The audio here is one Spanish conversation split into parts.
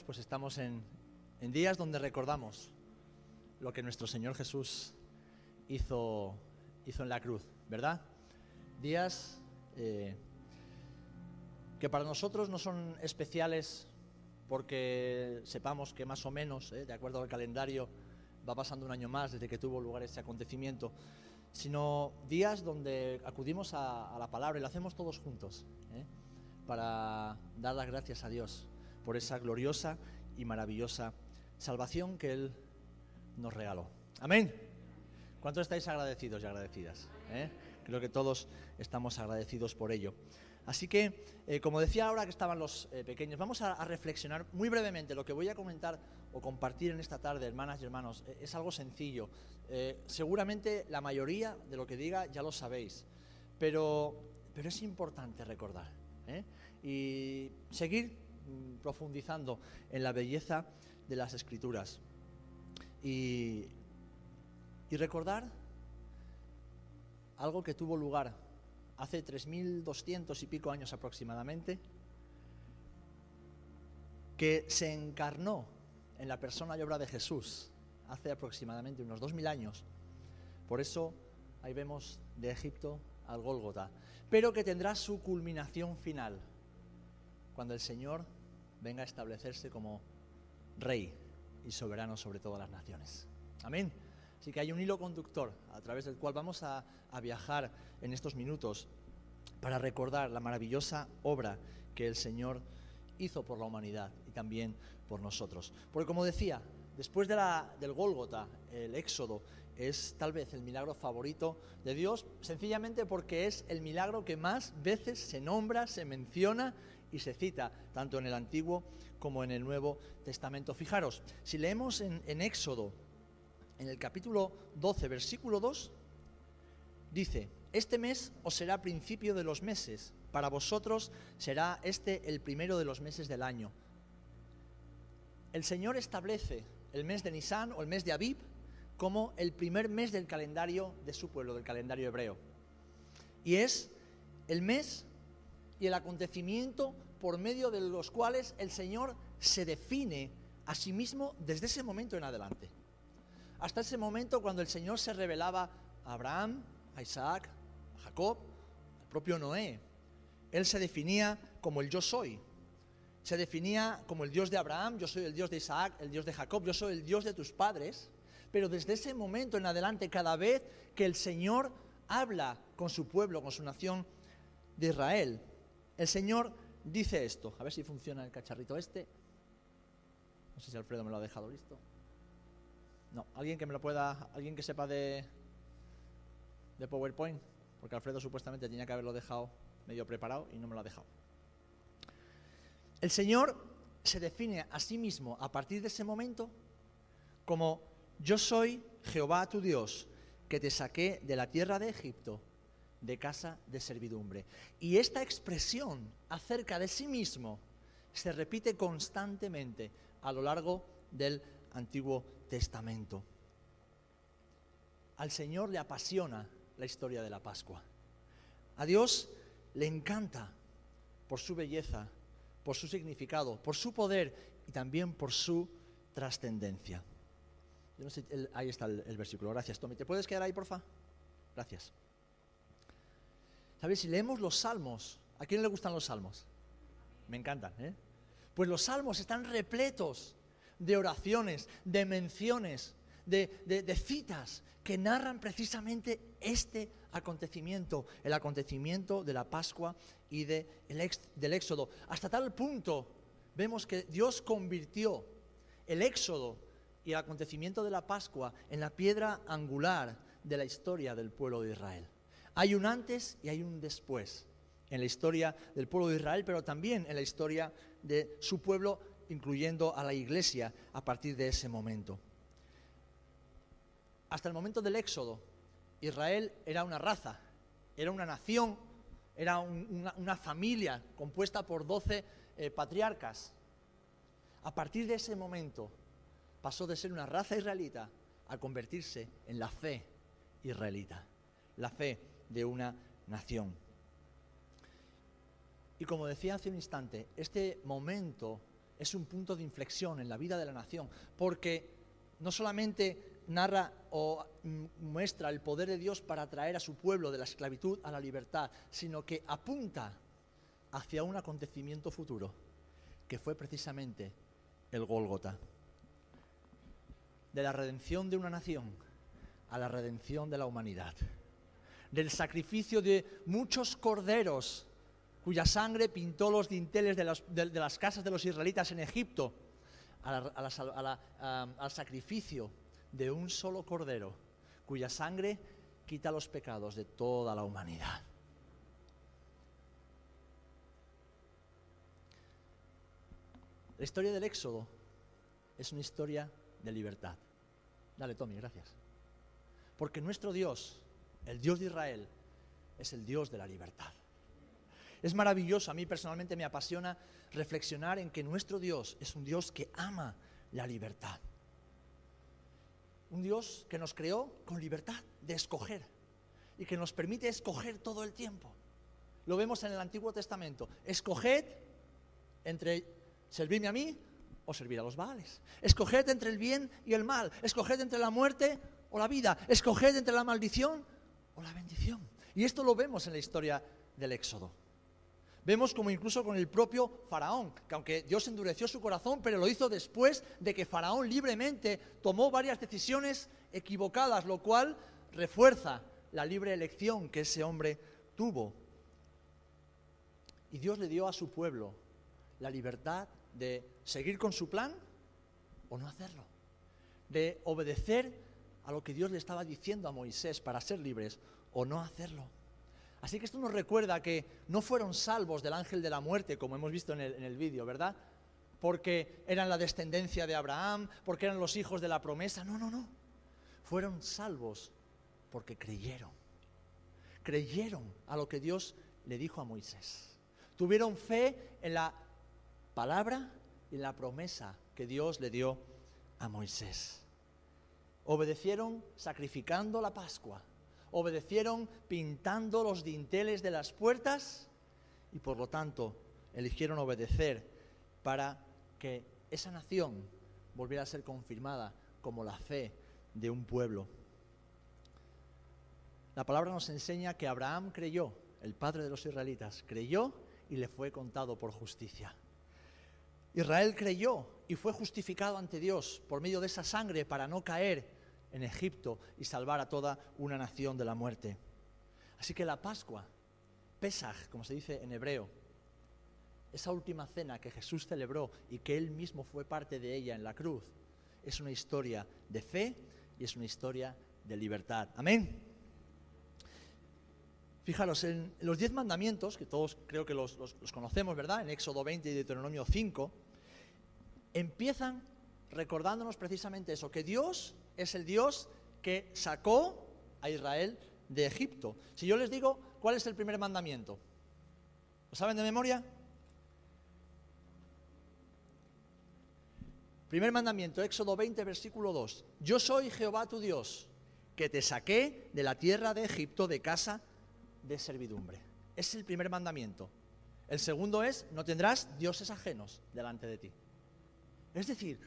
pues estamos en, días donde recordamos lo que nuestro Señor Jesús hizo, hizo en la cruz, ¿verdad? Días eh, que para nosotros no son especiales porque sepamos que más o menos, eh, de acuerdo al calendario, va pasando un año más desde que tuvo lugar ese acontecimiento, sino días donde acudimos a, la palabra y lo hacemos todos juntos, eh, para dar las gracias a Dios por esa gloriosa y maravillosa salvación que Él nos regaló. Amén. ¿Cuántos estáis agradecidos y agradecidas? Eh? Creo que todos estamos agradecidos por ello. Así que, eh, como decía ahora que estaban los eh, pequeños, vamos a, reflexionar muy brevemente. Lo que voy a comentar o compartir en esta tarde, hermanas y hermanos, es algo sencillo. seguramente la mayoría de lo que diga ya lo sabéis, pero, pero es importante recordar y seguir profundizando en la belleza de las escrituras. Y, y recordar algo que tuvo lugar hace 3.200 y pico años aproximadamente, que se encarnó en la persona y obra de Jesús hace aproximadamente unos 2.000 años. Por eso ahí vemos de Egipto al Gólgota, pero que tendrá su culminación final cuando el Señor venga a establecerse como rey y soberano sobre todas las naciones. Amén. Así que hay un hilo conductor a través del cual vamos a, viajar en estos minutos para recordar la maravillosa obra que el Señor hizo por la humanidad y también por nosotros. Porque como decía, después de la, del Gólgota, el Éxodo, es tal vez el milagro favorito de Dios, sencillamente porque es el milagro que más veces se nombra, se menciona y se cita tanto en el Antiguo como en el Nuevo Testamento. Fijaros, si leemos en, Éxodo, en el capítulo 12, versículo 2, dice, este mes os será principio de los meses, para vosotros será este el primero de los meses del año. El Señor establece el mes de Nisan o el mes de Abib como el primer mes del calendario de su pueblo, del calendario hebreo. Y es el mes y el acontecimiento por medio de los cuales el Señor se define a sí mismo desde ese momento en adelante. Hasta ese momento cuando el Señor se revelaba a Abraham, a Isaac, a Jacob, al propio Noé. Él se definía como el yo soy. Se definía como el Dios de Abraham, yo soy el Dios de Isaac, el Dios de Jacob, yo soy el Dios de tus padres. Pero desde ese momento en adelante, cada vez que el Señor habla con su pueblo, con su nación de Israel, el Señor dice esto. A ver si funciona el cacharrito este. No sé si Alfredo me lo ha dejado listo. No, alguien que me lo pueda, alguien que sepa de, de PowerPoint, porque Alfredo supuestamente tenía que haberlo dejado medio preparado y no me lo ha dejado. El Señor se define a sí mismo a partir de ese momento como yo soy Jehová tu Dios, que te saqué de la tierra de Egipto de casa de servidumbre. Y esta expresión acerca de sí mismo se repite constantemente a lo largo del Antiguo Testamento. Al Señor le apasiona la historia de la Pascua. A Dios le encanta por su belleza, por su significado, por su poder y también por su trascendencia. ahí está el, el, versículo. Gracias, Tommy. ¿Te puedes quedar ahí, porfa? Gracias. ¿Sabes? Si leemos los salmos, ¿a quién le gustan los salmos? Me encantan, ¿eh? Pues los salmos están repletos de oraciones, de menciones, de, citas que narran precisamente este acontecimiento, el acontecimiento de la Pascua y de del Éxodo. Hasta tal punto vemos que Dios convirtió el Éxodo y el acontecimiento de la Pascua en la piedra angular de la historia del pueblo de Israel. Hay un antes y hay un después en la historia del pueblo de Israel, pero también en la historia de su pueblo, incluyendo a la iglesia a partir de ese momento. Hasta el momento del Éxodo, Israel era una raza, era una nación, era una, familia compuesta por doce eh, patriarcas. A partir de ese momento pasó de ser una raza israelita a convertirse en la fe israelita, la fe de una nación. Y como decía hace un instante, este momento es un punto de inflexión en la vida de la nación, porque no solamente narra o muestra el poder de Dios para traer a su pueblo de la esclavitud a la libertad, sino que apunta hacia un acontecimiento futuro, que fue precisamente el Gólgota. De la redención de una nación a la redención de la humanidad. Del sacrificio de muchos corderos cuya sangre pintó los dinteles de las, casas de los israelitas en Egipto, al sacrificio de un solo cordero, cuya sangre quita los pecados de toda la humanidad. La historia del Éxodo es una historia de libertad. Dale, Tommy, gracias. Porque nuestro Dios, el Dios de Israel, es el Dios de la libertad. Es maravilloso, a mí personalmente me apasiona reflexionar en que nuestro Dios es un Dios que ama la libertad. Un Dios que nos creó con libertad de escoger y que nos permite escoger todo el tiempo. Lo vemos en el Antiguo Testamento. Escoged entre servirme a mí o servir a los Baales. Escoged entre el bien y el mal. Escoged entre la muerte o la vida. Escoged entre la maldición o la bendición. Y esto lo vemos en la historia del Éxodo. Vemos como incluso con el propio Faraón, que aunque Dios endureció su corazón, pero lo hizo después de que Faraón libremente tomó varias decisiones equivocadas, lo cual refuerza la libre elección que ese hombre tuvo. Y Dios le dio a su pueblo la libertad de seguir con su plan o no hacerlo, de obedecer a lo que Dios le estaba diciendo a Moisés para ser libres o no hacerlo. Así que esto nos recuerda que no fueron salvos del ángel de la muerte, como hemos visto en el, vídeo, ¿verdad? Porque eran la descendencia de Abraham, porque eran los hijos de la promesa. No, no, no. Fueron salvos porque creyeron. Creyeron a lo que Dios le dijo a Moisés. Tuvieron fe en la palabra y en la promesa que Dios le dio a Moisés. Obedecieron sacrificando la Pascua obedecieron pintando los dinteles de las puertas y por lo tanto eligieron obedecer para que esa nación volviera a ser confirmada como la fe de un pueblo. La palabra nos enseña que Abraham creyó, el padre de los israelitas, creyó y le fue contado por justicia. Israel creyó y fue justificado ante Dios por medio de esa sangre para no caer en Egipto y salvar a toda una nación de la muerte. Así que la Pascua, Pesach, como se dice en hebreo, esa última cena que Jesús celebró y que él mismo fue parte de ella en la cruz, es una historia de fe y es una historia de libertad. Amén. Fijaros, en los diez mandamientos, que todos creo que los, los conocemos, ¿verdad? En Éxodo 20 y Deuteronomio 5, empiezan recordándonos precisamente eso, que Dios es el Dios que sacó a Israel de Egipto. Si yo les digo, ¿cuál es el primer mandamiento? ¿Lo saben de memoria? Primer mandamiento, Éxodo 20, versículo 2. Yo soy Jehová tu Dios, que te saqué de la tierra de Egipto de casa de servidumbre. Es el primer mandamiento. El segundo es, no tendrás dioses ajenos delante de ti. Es decir,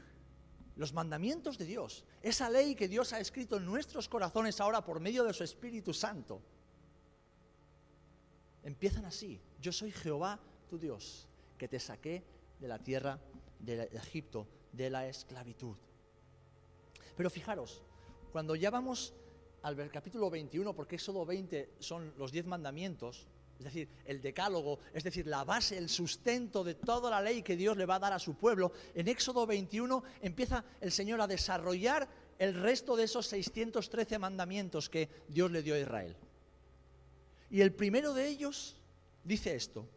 los mandamientos de Dios, esa ley que Dios ha escrito en nuestros corazones ahora por medio de su Espíritu Santo, empiezan así. Yo soy Jehová tu Dios, que te saqué de la tierra de Egipto, de la esclavitud. Pero fijaros, cuando ya vamos al capítulo 21, porque Éxodo 20 son los diez mandamientos, es decir, el decálogo, es decir, la base, el sustento de toda la ley que Dios le va a dar a su pueblo, en Éxodo 21 empieza el Señor a desarrollar el resto de esos 613 mandamientos que Dios le dio a Israel. Y el primero de ellos dice esto,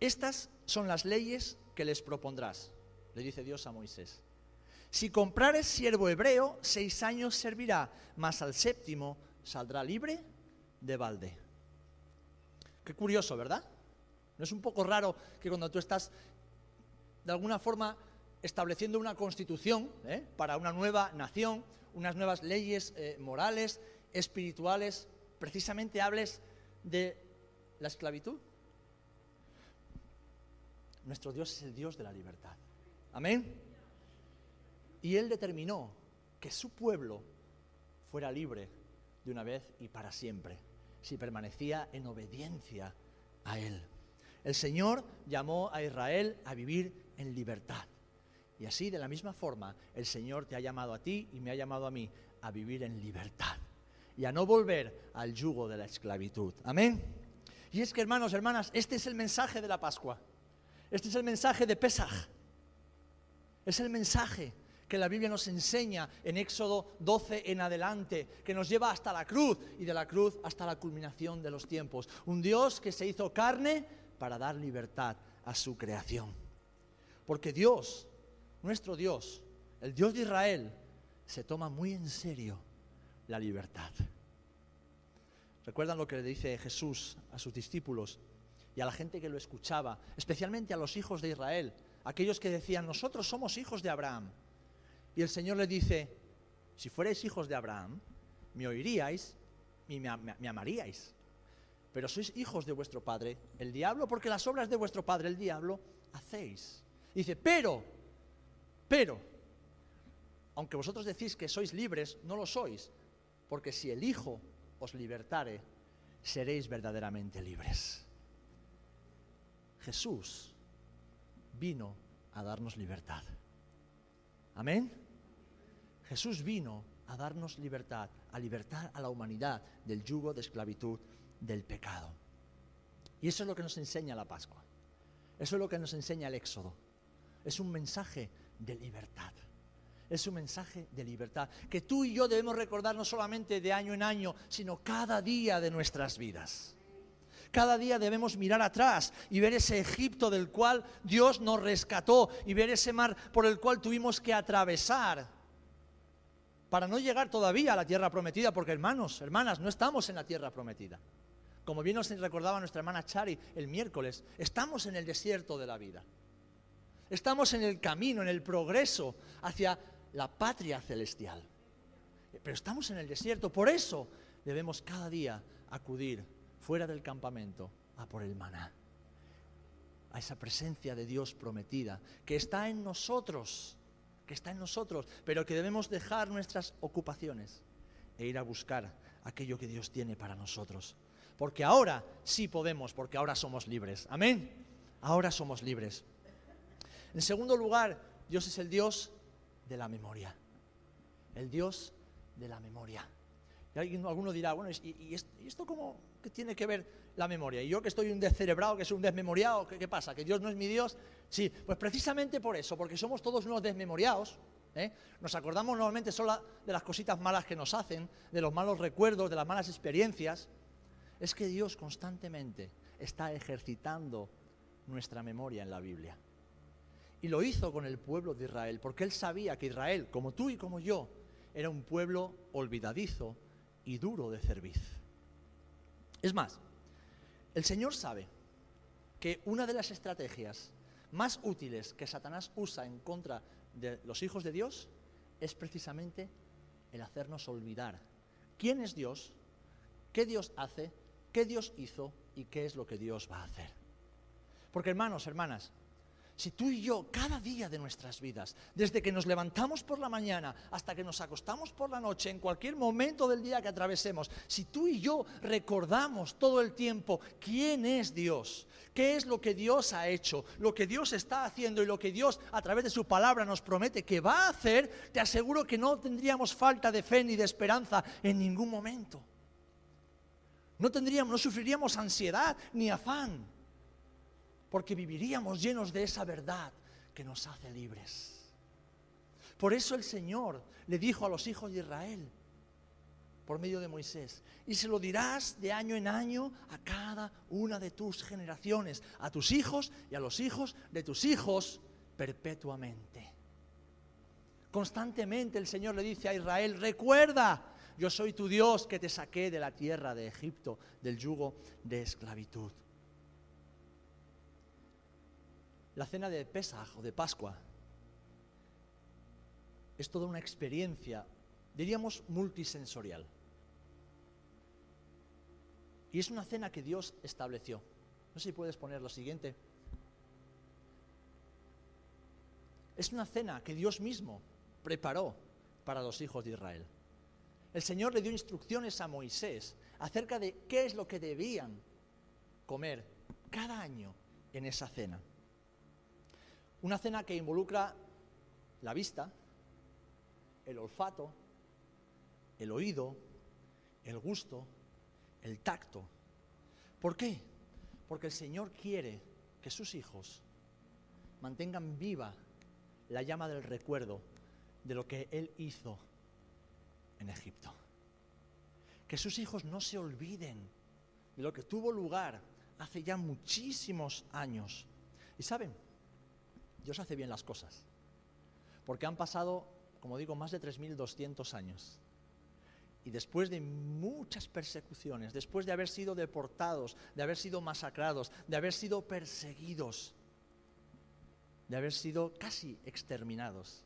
estas son las leyes que les propondrás, le dice Dios a Moisés. Si comprares siervo hebreo, seis años servirá, mas al séptimo saldrá libre de balde. Qué curioso, ¿verdad? ¿No es un poco raro que cuando tú estás de alguna forma estableciendo una constitución ¿eh? para una nueva nación, unas nuevas leyes eh, morales, espirituales, precisamente hables de la esclavitud? Nuestro Dios es el Dios de la libertad. Amén. Y Él determinó que su pueblo fuera libre de una vez y para siempre, si permanecía en obediencia a Él. El Señor llamó a Israel a vivir en libertad. Y así, de la misma forma, el Señor te ha llamado a ti y me ha llamado a mí a vivir en libertad y a no volver al yugo de la esclavitud. Amén. Y es que, hermanos, hermanas, este es el mensaje de la Pascua. Este es el mensaje de Pesaj. Es el mensaje que la Biblia nos enseña en Éxodo 12 en adelante, que nos lleva hasta la cruz y de la cruz hasta la culminación de los tiempos. Un Dios que se hizo carne para dar libertad a su creación. Porque Dios, nuestro Dios, el Dios de Israel, se toma muy en serio la libertad. ¿Recuerdan lo que le dice Jesús a sus discípulos y a la gente que lo escuchaba, especialmente a los hijos de Israel, aquellos que decían, nosotros somos hijos de Abraham? Y el Señor le dice, si fuerais hijos de Abraham, me oiríais y me, amaríais. Pero sois hijos de vuestro padre, el diablo, porque las obras de vuestro padre, el diablo, hacéis. Dice, pero, pero, aunque vosotros decís que sois libres, no lo sois, porque si el Hijo os libertare, seréis verdaderamente libres. Jesús vino a darnos libertad. Amén. Jesús vino a darnos libertad, a libertar a la humanidad del yugo de esclavitud del pecado. Y eso es lo que nos enseña la Pascua. Eso es lo que nos enseña el Éxodo. Es un mensaje de libertad es un mensaje de libertad que tú y yo debemos recordar no solamente de año en año, sino cada día de nuestras vidas. Cada día debemos mirar atrás y ver ese Egipto del cual Dios nos rescató y ver ese mar por el cual tuvimos que atravesar para no llegar todavía a la tierra prometida, porque hermanos, hermanas, no estamos en la tierra prometida. Como bien nos recordaba nuestra hermana Chari el miércoles, estamos en el desierto de la vida. Estamos en el camino, en el progreso hacia la patria celestial. Pero estamos en el desierto, por eso debemos cada día acudir fuera del campamento a por el maná, a esa presencia de Dios prometida, que está en nosotros, que está en nosotros, pero que debemos dejar nuestras ocupaciones e ir a buscar aquello que Dios tiene para nosotros. Porque ahora sí podemos, porque ahora somos libres. Amén. Ahora somos libres. En segundo lugar, Dios es el Dios de la memoria. El Dios de la memoria. Y alguien, alguno dirá, bueno, ¿y, esto cómo que tiene que ver la memoria? Y yo que estoy un descerebrado, que soy un desmemoriado, ¿qué, pasa? ¿Que Dios no es mi Dios? Sí, pues precisamente por eso, porque somos todos unos desmemoriados. ¿eh? Nos acordamos normalmente solo de las cositas malas que nos hacen, de los malos recuerdos, de las malas experiencias. Es que Dios constantemente está ejercitando nuestra memoria en la Biblia. Y lo hizo con el pueblo de Israel, porque él sabía que Israel, como tú y como yo, era un pueblo olvidadizo y duro de cerviz. Es más, el Señor sabe que una de las estrategias más útiles que Satanás usa en contra de los hijos de Dios es precisamente el hacernos olvidar quién es Dios, qué Dios hace, qué Dios hizo y qué es lo que Dios va a hacer. Porque hermanos, hermanas, si tú y yo, cada día de nuestras vidas, desde que nos levantamos por la mañana hasta que nos acostamos por la noche, en cualquier momento del día que atravesemos, si tú y yo recordamos todo el tiempo quién es Dios, qué es lo que Dios ha hecho, lo que Dios está haciendo y lo que Dios a través de su palabra nos promete que va a hacer, te aseguro que no tendríamos falta de fe ni de esperanza en ningún momento. No tendríamos, no sufriríamos ansiedad ni afán porque viviríamos llenos de esa verdad que nos hace libres. Por eso el Señor le dijo a los hijos de Israel, por medio de Moisés, y se lo dirás de año en año a cada una de tus generaciones, a tus hijos y a los hijos de tus hijos perpetuamente. Constantemente el Señor le dice a Israel, recuerda, yo soy tu Dios que te saqué de la tierra de Egipto, del yugo de esclavitud. La cena de Pesaj o de Pascua es toda una experiencia, diríamos, multisensorial. Y es una cena que Dios estableció. No sé si puedes poner lo siguiente. Es una cena que Dios mismo preparó para los hijos de Israel. El Señor le dio instrucciones a Moisés acerca de qué es lo que debían comer cada año en esa cena. Una cena que involucra la vista, el olfato, el oído, el gusto, el tacto. ¿Por qué? Porque el Señor quiere que sus hijos mantengan viva la llama del recuerdo de lo que Él hizo en Egipto. Que sus hijos no se olviden de lo que tuvo lugar hace ya muchísimos años. Y saben, Dios hace bien las cosas, porque han pasado, como digo, más de 3.200 años. Y después de muchas persecuciones, después de haber sido deportados, de haber sido masacrados, de haber sido perseguidos, de haber sido casi exterminados,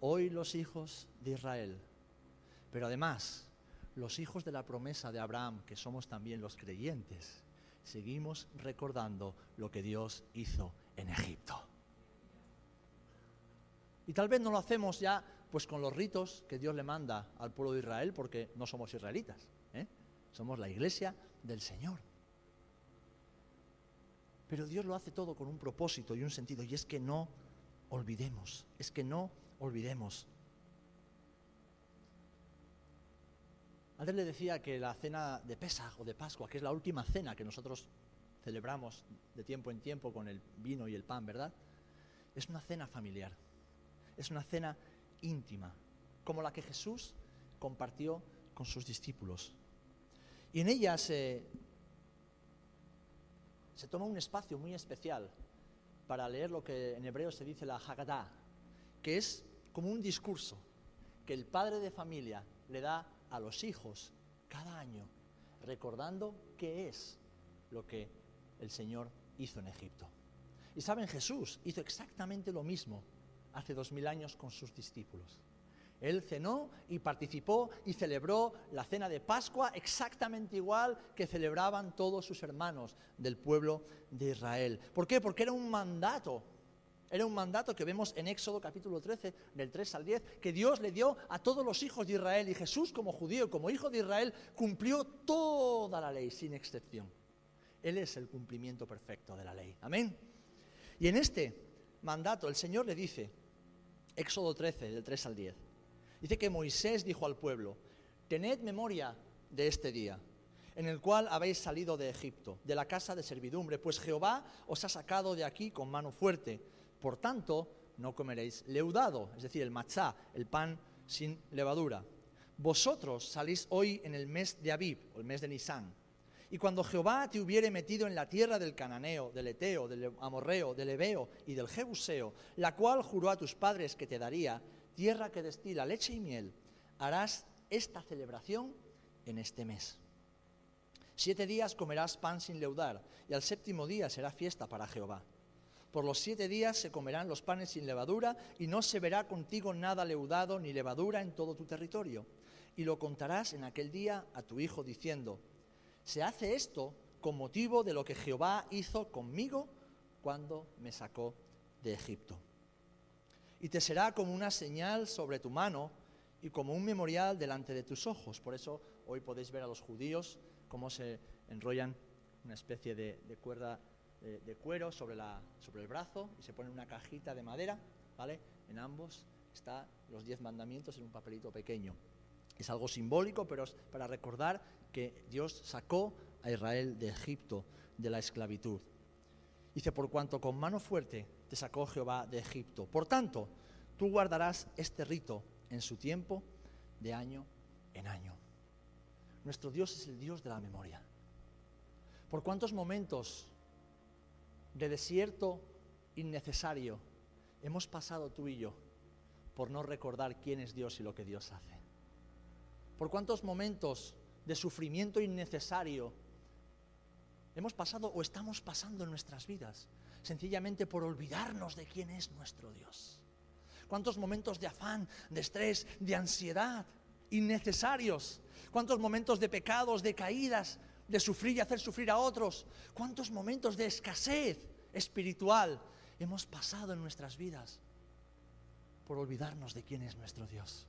hoy los hijos de Israel, pero además los hijos de la promesa de Abraham, que somos también los creyentes, seguimos recordando lo que Dios hizo en Egipto. Y tal vez no lo hacemos ya pues con los ritos que Dios le manda al pueblo de Israel porque no somos israelitas, ¿eh? somos la iglesia del Señor. Pero Dios lo hace todo con un propósito y un sentido y es que no olvidemos, es que no olvidemos. Antes le decía que la cena de Pesaj o de Pascua, que es la última cena que nosotros celebramos de tiempo en tiempo con el vino y el pan, ¿verdad? Es una cena familiar, es una cena íntima, como la que Jesús compartió con sus discípulos. Y en ella se, toma un espacio muy especial para leer lo que en hebreo se dice la Haggadah, que es como un discurso que el padre de familia le da a los hijos cada año, recordando qué es lo que el Señor hizo en Egipto. Y saben, Jesús hizo exactamente lo mismo hace dos mil años con sus discípulos. Él cenó y participó y celebró la cena de Pascua exactamente igual que celebraban todos sus hermanos del pueblo de Israel. ¿Por qué? Porque era un mandato era un mandato que vemos en Éxodo capítulo 13, del 3 al 10, que Dios le dio a todos los hijos de Israel. Y Jesús, como judío, como hijo de Israel, cumplió toda la ley, sin excepción. Él es el cumplimiento perfecto de la ley. Amén. Y en este mandato el Señor le dice, Éxodo 13, del 3 al 10, dice que Moisés dijo al pueblo, tened memoria de este día en el cual habéis salido de Egipto, de la casa de servidumbre, pues Jehová os ha sacado de aquí con mano fuerte por tanto, no comeréis leudado, es decir, el machá, el pan sin levadura. Vosotros salís hoy en el mes de Abib, o el mes de Nisán. Y cuando Jehová te hubiere metido en la tierra del Cananeo, del Eteo, del Amorreo, del Ebeo y del Jebuseo, la cual juró a tus padres que te daría, tierra que destila leche y miel, harás esta celebración en este mes. Siete días comerás pan sin leudar, y al séptimo día será fiesta para Jehová. Por los siete días se comerán los panes sin levadura y no se verá contigo nada leudado ni levadura en todo tu territorio. Y lo contarás en aquel día a tu hijo diciendo, se hace esto con motivo de lo que Jehová hizo conmigo cuando me sacó de Egipto. Y te será como una señal sobre tu mano y como un memorial delante de tus ojos. Por eso hoy podéis ver a los judíos cómo se enrollan una especie de, cuerda de, cuero sobre el brazo y se pone una cajita de madera, ¿vale? En ambos están los diez mandamientos en un papelito pequeño. Es algo simbólico, pero es para recordar que Dios sacó a Israel de Egipto, de la esclavitud. Dice, por cuanto con mano fuerte te sacó Jehová de Egipto. Por tanto, tú guardarás este rito en su tiempo, de año en año. Nuestro Dios es el Dios de la memoria. ¿Por cuántos momentos de desierto innecesario hemos pasado tú y yo por no recordar quién es Dios y lo que Dios hace. Por cuántos momentos de sufrimiento innecesario hemos pasado o estamos pasando en nuestras vidas, sencillamente por olvidarnos de quién es nuestro Dios. Cuántos momentos de afán, de estrés, de ansiedad innecesarios. Cuántos momentos de pecados, de caídas, de sufrir y hacer sufrir a otros. ¿Cuántos momentos de escasez espiritual hemos pasado en nuestras vidas por olvidarnos de quién es nuestro Dios.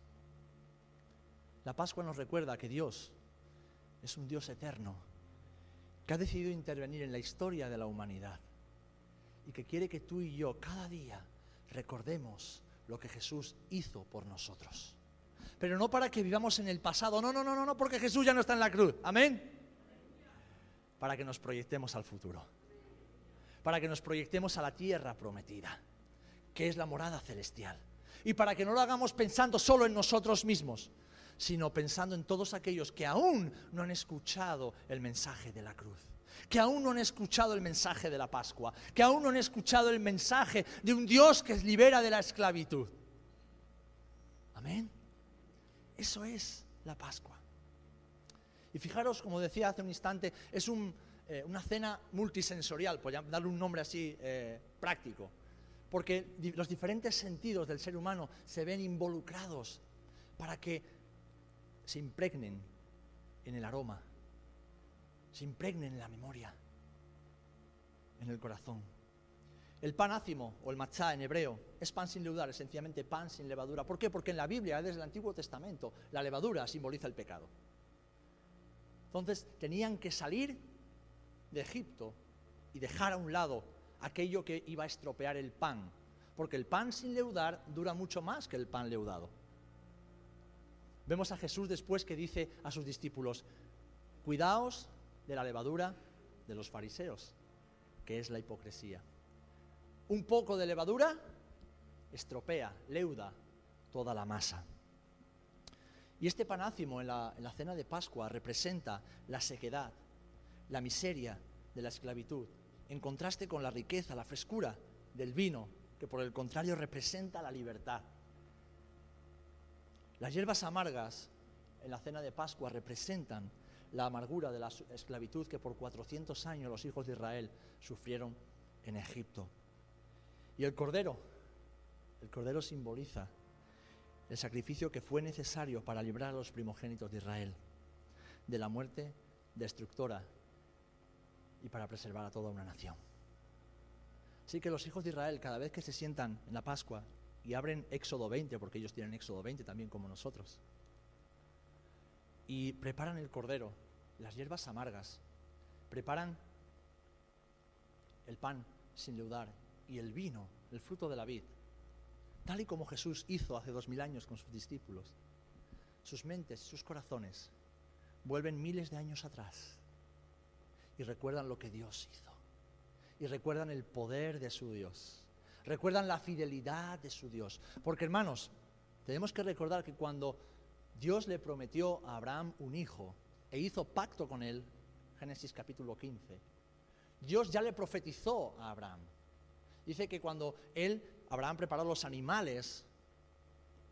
La Pascua nos recuerda que Dios es un Dios eterno, que ha decidido intervenir en la historia de la humanidad y que quiere que tú y yo cada día recordemos lo que Jesús hizo por nosotros. Pero no para que vivamos en el pasado, no, no, no, no, no, porque Jesús ya no está en la cruz. Amén. Para que nos proyectemos al futuro. Para que nos proyectemos a la tierra prometida, que es la morada celestial. Y para que no lo hagamos pensando solo en nosotros mismos, sino pensando en todos aquellos que aún no han escuchado el mensaje de la cruz, que aún no han escuchado el mensaje de la Pascua, que aún no han escuchado el mensaje de un Dios que libera de la esclavitud. Amén. Eso es la Pascua. Y fijaros, como decía hace un instante, es eh, una cena multisensorial, por darle un nombre así eh, práctico, porque los diferentes sentidos del ser humano se ven involucrados para que se impregnen en el aroma, se impregnen en la memoria, en el corazón. El pan ácimo o el machá en hebreo es pan sin levadura, es sencillamente pan sin levadura. ¿Por qué? Porque en la Biblia, desde el Antiguo Testamento, la levadura simboliza el pecado. Entonces tenían que salir de Egipto y dejar a un lado aquello que iba a estropear el pan, porque el pan sin leudar dura mucho más que el pan leudado. Vemos a Jesús después que dice a sus discípulos, cuidaos de la levadura de los fariseos, que es la hipocresía. Un poco de levadura estropea, leuda toda la masa. Y este panácimo en la, en la cena de Pascua representa la sequedad, la miseria de la esclavitud, en contraste con la riqueza, la frescura del vino, que por el contrario representa la libertad. Las hierbas amargas en la cena de Pascua representan la amargura de la esclavitud que por 400 años los hijos de Israel sufrieron en Egipto. Y el cordero, el cordero simboliza el sacrificio que fue necesario para librar a los primogénitos de Israel de la muerte destructora y para preservar a toda una nación. Así que los hijos de Israel, cada vez que se sientan en la Pascua y abren Éxodo 20, porque ellos tienen Éxodo 20 también como nosotros, y preparan el cordero, las hierbas amargas, preparan el pan sin leudar y el vino, el fruto de la vid, tal y como Jesús hizo hace dos mil años con sus discípulos. Sus mentes, sus corazones vuelven miles de años atrás y recuerdan lo que Dios hizo y recuerdan el poder de su Dios, recuerdan la fidelidad de su Dios. Porque hermanos, tenemos que recordar que cuando Dios le prometió a Abraham un hijo e hizo pacto con él, Génesis capítulo 15, Dios ya le profetizó a Abraham. Dice que cuando él, Abraham preparó los animales,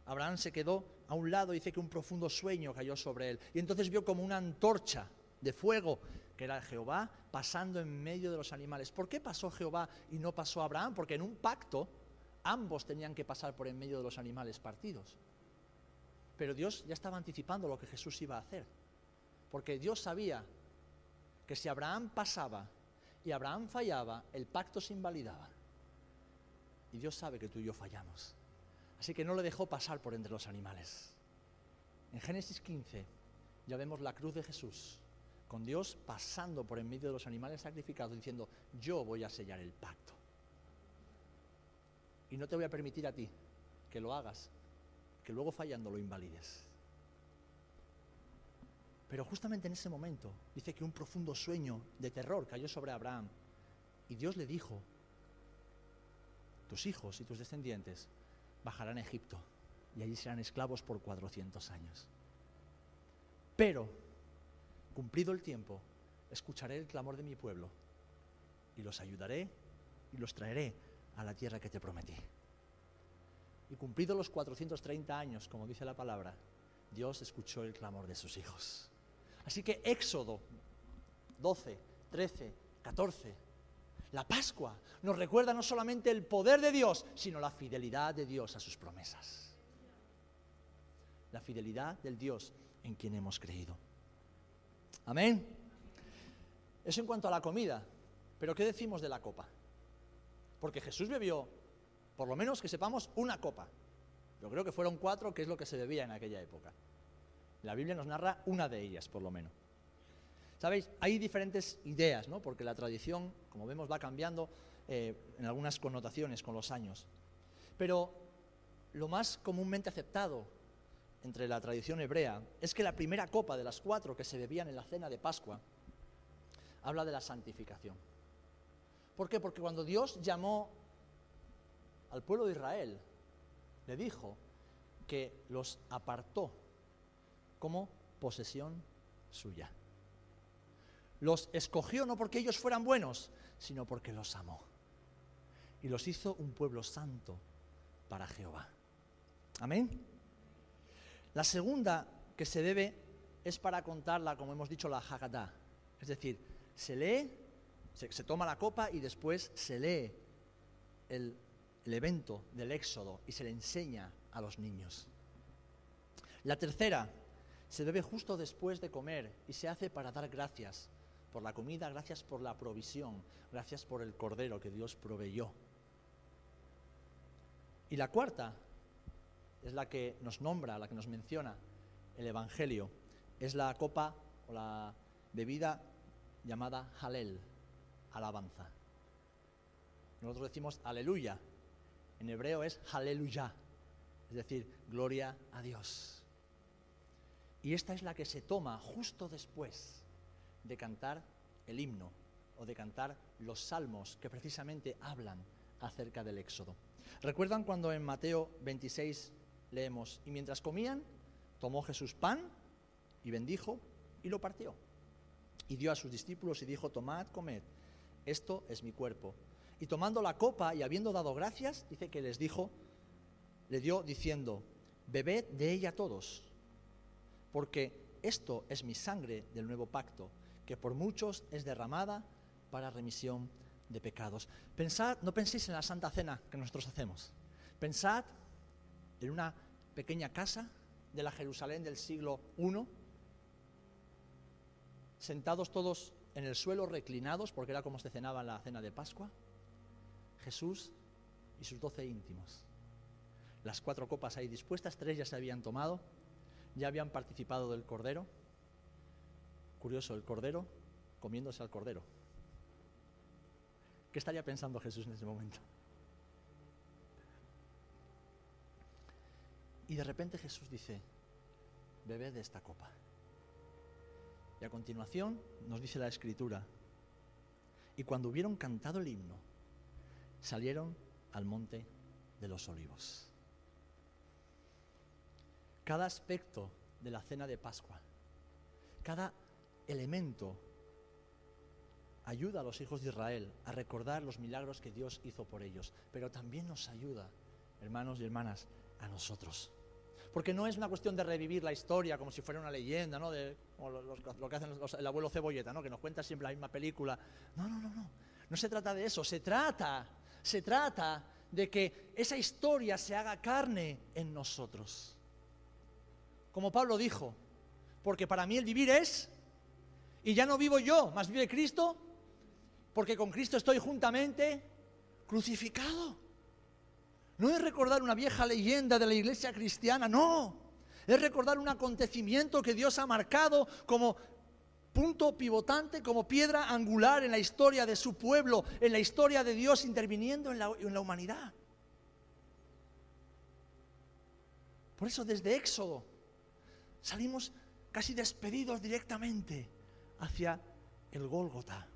Abraham se quedó a un lado, dice que un profundo sueño cayó sobre él. Y entonces vio como una antorcha de fuego que era Jehová, pasando en medio de los animales. ¿Por qué pasó Jehová y no pasó Abraham? Porque en un pacto ambos tenían que pasar por en medio de los animales partidos. Pero Dios ya estaba anticipando lo que Jesús iba a hacer. Porque Dios sabía que si Abraham pasaba y Abraham fallaba, el pacto se invalidaba. Y Dios sabe que tú y yo fallamos. Así que no le dejó pasar por entre los animales. En Génesis 15 ya vemos la cruz de Jesús con Dios pasando por en medio de los animales sacrificados, diciendo, yo voy a sellar el pacto. Y no te voy a permitir a ti que lo hagas, que luego fallando lo invalides. Pero justamente en ese momento dice que un profundo sueño de terror cayó sobre Abraham y Dios le dijo, tus hijos y tus descendientes bajarán a Egipto y allí serán esclavos por 400 años. Pero Cumplido el tiempo, escucharé el clamor de mi pueblo y los ayudaré y los traeré a la tierra que te prometí. Y cumplido los 430 años, como dice la palabra, Dios escuchó el clamor de sus hijos. Así que Éxodo 12, 13, 14, la Pascua nos recuerda no solamente el poder de Dios, sino la fidelidad de Dios a sus promesas. La fidelidad del Dios en quien hemos creído. Amén. Eso en cuanto a la comida. Pero ¿qué decimos de la copa? Porque Jesús bebió, por lo menos que sepamos, una copa. pero creo que fueron cuatro, que es lo que se bebía en aquella época. La Biblia nos narra una de ellas, por lo menos. ¿Sabéis? Hay diferentes ideas, ¿no? Porque la tradición, como vemos, va cambiando eh, en algunas connotaciones con los años. Pero lo más comúnmente aceptado entre la tradición hebrea es que la primera copa de las cuatro que se bebían en la cena de Pascua habla de la santificación. ¿Por qué? Porque cuando Dios llamó al pueblo de Israel, le dijo que los apartó como posesión suya. Los escogió no porque ellos fueran buenos, sino porque los amó. Y los hizo un pueblo santo para Jehová. Amén. La segunda que se debe es para contarla, como hemos dicho, la Haggadah. Es decir, se lee, se, toma la copa y después se lee el, el evento del Éxodo y se le enseña a los niños. La tercera se bebe justo después de comer y se hace para dar gracias por la comida, gracias por la provisión, gracias por el cordero que Dios proveyó. Y la cuarta es la que nos nombra, la que nos menciona el Evangelio, es la copa o la bebida llamada Halel, alabanza. Nosotros decimos aleluya, en hebreo es Haleluya, es decir, gloria a Dios. Y esta es la que se toma justo después de cantar el himno o de cantar los salmos que precisamente hablan acerca del Éxodo. ¿Recuerdan cuando en Mateo 26 leemos, y mientras comían, tomó Jesús pan y bendijo y lo partió? Y dio a sus discípulos y dijo, tomad, comed, esto es mi cuerpo. Y tomando la copa y habiendo dado gracias, dice que les dijo, le dio diciendo, bebed de ella todos, porque esto es mi sangre del nuevo pacto, que por muchos es derramada para remisión de pecados. Pensad, no penséis en la Santa Cena que nosotros hacemos. Pensad en una pequeña casa de la Jerusalén del siglo I, sentados todos en el suelo, reclinados, porque era como se cenaba en la cena de Pascua, Jesús y sus doce íntimos. Las cuatro copas ahí dispuestas, tres ya se habían tomado, ya habían participado del Cordero. Curioso, el Cordero comiéndose al Cordero. ¿Qué estaría pensando Jesús en ese momento? Y de repente Jesús dice, bebed de esta copa. Y a continuación nos dice la escritura, y cuando hubieron cantado el himno, salieron al monte de los olivos. Cada aspecto de la cena de Pascua, cada elemento ayuda a los hijos de Israel a recordar los milagros que Dios hizo por ellos, pero también nos ayuda, hermanos y hermanas, a nosotros. Porque no es una cuestión de revivir la historia como si fuera una leyenda, ¿no? De, lo, que hacen el abuelo Cebolleta, ¿no? Que nos cuenta siempre la misma película. No, no, no, no. No se trata de eso. Se trata, se trata de que esa historia se haga carne en nosotros. Como Pablo dijo, porque para mí el vivir es, y ya no vivo yo, más vive Cristo, porque con Cristo estoy juntamente crucificado. No es recordar una vieja leyenda de la iglesia cristiana, no. Es recordar un acontecimiento que Dios ha marcado como punto pivotante, como piedra angular en la historia de su pueblo, en la historia de Dios interviniendo en la, humanidad. Por eso desde Éxodo salimos casi despedidos directamente hacia el Gólgota.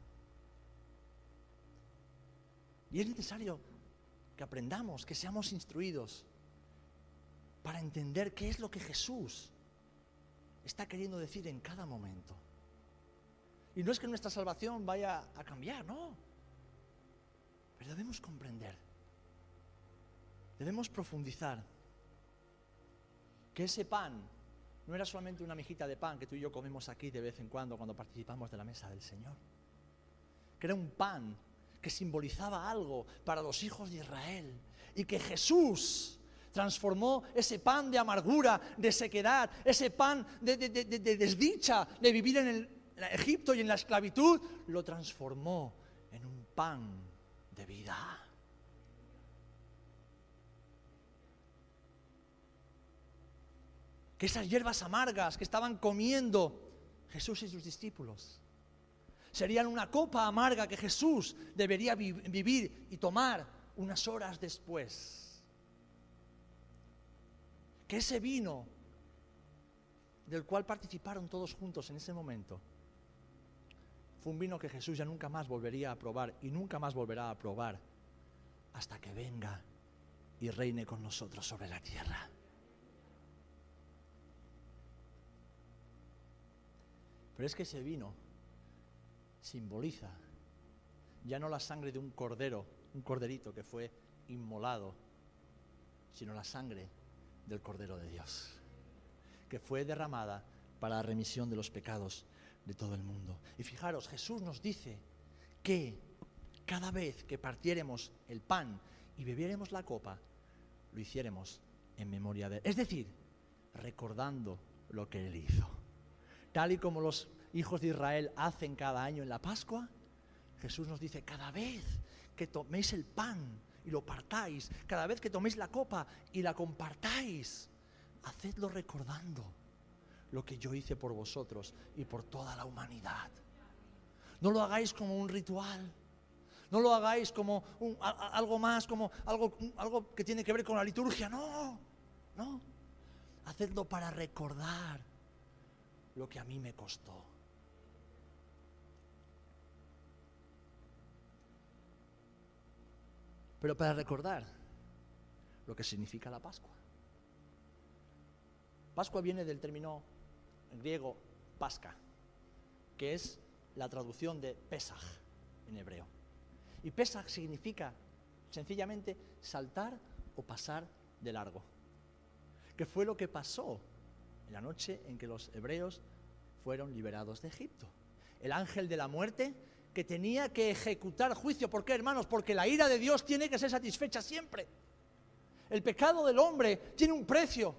Y es necesario que aprendamos, que seamos instruidos para entender qué es lo que Jesús está queriendo decir en cada momento. Y no es que nuestra salvación vaya a cambiar, no. Pero debemos comprender, debemos profundizar que ese pan no era solamente una mijita de pan que tú y yo comemos aquí de vez en cuando cuando participamos de la mesa del Señor, que era un pan que simbolizaba algo para los hijos de Israel y que Jesús transformó ese pan de amargura, de sequedad, ese pan de, desdicha de vivir en, el, en Egipto y en la esclavitud, lo transformó en un pan de vida. que esas hierbas amargas que estaban comiendo Jesús y sus discípulos serían una copa amarga que Jesús debería vivir y tomar unas horas después. Que ese vino del cual participaron todos juntos en ese momento fue un vino que Jesús ya nunca más volvería a probar y nunca más volverá a probar hasta que venga y reine con nosotros sobre la tierra. Pero es que ese vino simboliza ya no la sangre de un cordero, un corderito que fue inmolado, sino la sangre del Cordero de Dios, que fue derramada para la remisión de los pecados de todo el mundo. Y fijaros, Jesús nos dice que cada vez que partiéramos el pan y bebiéramos la copa, lo hiciéramos en memoria de Él. Es decir, recordando lo que Él hizo. Tal y como los hijos de Israel hacen cada año en la Pascua, Jesús nos dice, cada vez que toméis el pan y lo partáis, cada vez que toméis la copa y la compartáis, hacedlo recordando lo que yo hice por vosotros y por toda la humanidad. No lo hagáis como un ritual. No lo hagáis como algo más, como algo, algo que tiene que ver con la liturgia. No, no. Hacedlo para recordar lo que a mí me costó. Pero para recordar lo que significa la Pascua. Pascua viene del término griego pasca, que es la traducción de Pesach en hebreo. Y Pesach significa sencillamente saltar o pasar de largo. Que fue lo que pasó en la noche en que los hebreos fueron liberados de Egipto. El ángel de la muerte que tenía que ejecutar juicio. ¿Por qué, hermanos? Porque la ira de Dios tiene que ser satisfecha siempre. El pecado del hombre tiene un precio.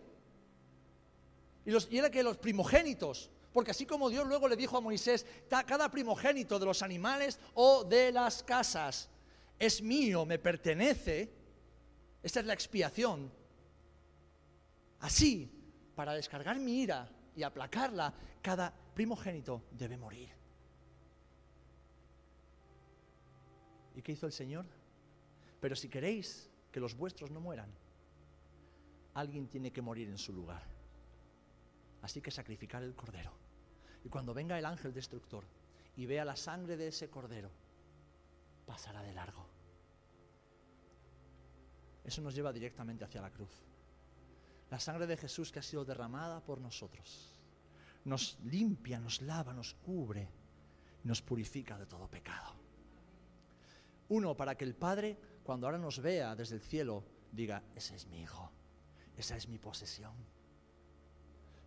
Y, era que los primogénitos, porque así como Dios luego le dijo a Moisés, cada primogénito de los animales o de las casas es mío, me pertenece, esta es la expiación. Así, para descargar mi ira y aplacarla, cada primogénito debe morir. ¿Y qué hizo el Señor? Pero si queréis que los vuestros no mueran, alguien tiene que morir en su lugar. Así que sacrificar el cordero. Y cuando venga el ángel destructor y vea la sangre de ese cordero, pasará de largo. Eso nos lleva directamente hacia la cruz. La sangre de Jesús que ha sido derramada por nosotros nos limpia, nos lava, nos cubre, nos purifica de todo pecado. Uno, para que el Padre, cuando ahora nos vea desde el cielo, diga, ese es mi hijo, esa es mi posesión.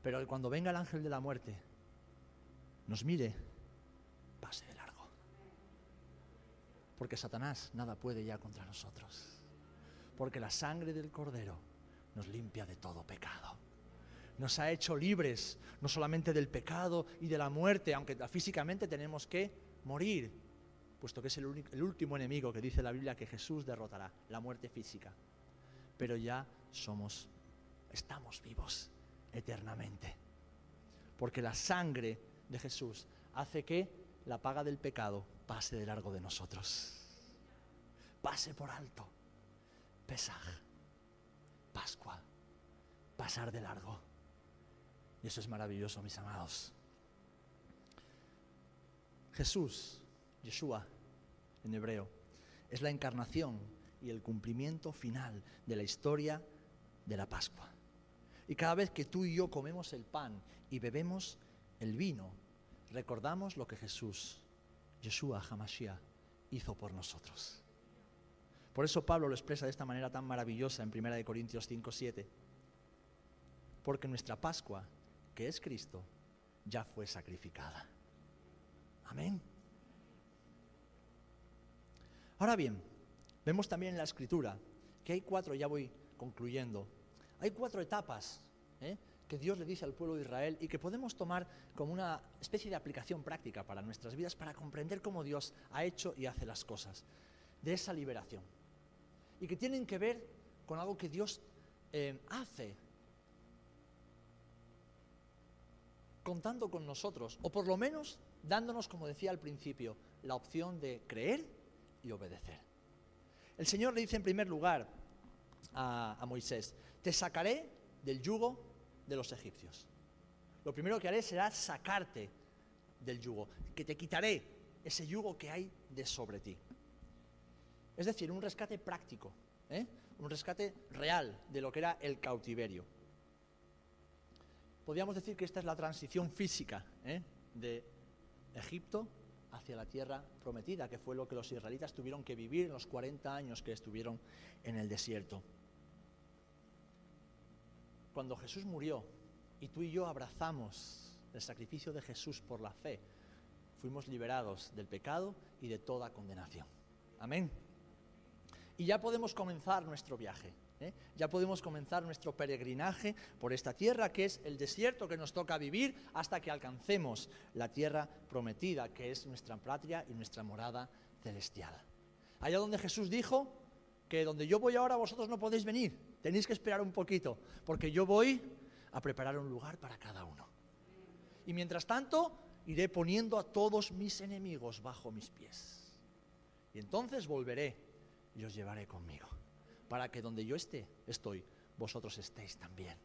Pero cuando venga el ángel de la muerte, nos mire, pase de largo. Porque Satanás nada puede ya contra nosotros. Porque la sangre del Cordero nos limpia de todo pecado. Nos ha hecho libres, no solamente del pecado y de la muerte, aunque físicamente tenemos que morir, puesto que es el, último enemigo que dice la Biblia que Jesús derrotará, la muerte física. Pero ya somos, estamos vivos eternamente. Porque la sangre de Jesús hace que la paga del pecado pase de largo de nosotros. Pase por alto. Pesaj. Pascua. Pasar de largo. Y eso es maravilloso, mis amados. Jesús Yeshua en hebreo, es la encarnación y el cumplimiento final de la historia de la Pascua. Y cada vez que tú y yo comemos el pan y bebemos el vino, recordamos lo que Jesús, Yeshua Hamashiach, hizo por nosotros. Por eso Pablo lo expresa de esta manera tan maravillosa en 1 Corintios 5, 7. Porque nuestra Pascua, que es Cristo, ya fue sacrificada. Amén. Ahora bien, vemos también en la escritura que hay cuatro, ya voy concluyendo, hay cuatro etapas ¿eh? que Dios le dice al pueblo de Israel y que podemos tomar como una especie de aplicación práctica para nuestras vidas para comprender cómo Dios ha hecho y hace las cosas de esa liberación. Y que tienen que ver con algo que Dios eh, hace contando con nosotros, o por lo menos dándonos, como decía al principio, la opción de creer y obedecer. El Señor le dice en primer lugar a, Moisés, te sacaré del yugo de los egipcios. Lo primero que haré será sacarte del yugo, que te quitaré ese yugo que hay de sobre ti. Es decir, un rescate práctico, ¿eh? un rescate real de lo que era el cautiverio. Podríamos decir que esta es la transición física ¿eh? de Egipto hacia la tierra prometida, que fue lo que los israelitas tuvieron que vivir en los 40 años que estuvieron en el desierto. Cuando Jesús murió y tú y yo abrazamos el sacrificio de Jesús por la fe, fuimos liberados del pecado y de toda condenación. Amén. Y ya podemos comenzar nuestro viaje. ¿Eh? Ya podemos comenzar nuestro peregrinaje por esta tierra que es el desierto que nos toca vivir hasta que alcancemos la tierra prometida, que es nuestra patria y nuestra morada celestial. Allá donde Jesús dijo que donde yo voy ahora vosotros no podéis venir, tenéis que esperar un poquito, porque yo voy a preparar un lugar para cada uno. Y mientras tanto, iré poniendo a todos mis enemigos bajo mis pies. Y entonces volveré y os llevaré conmigo, para que donde yo esté, estoy, vosotros estéis también.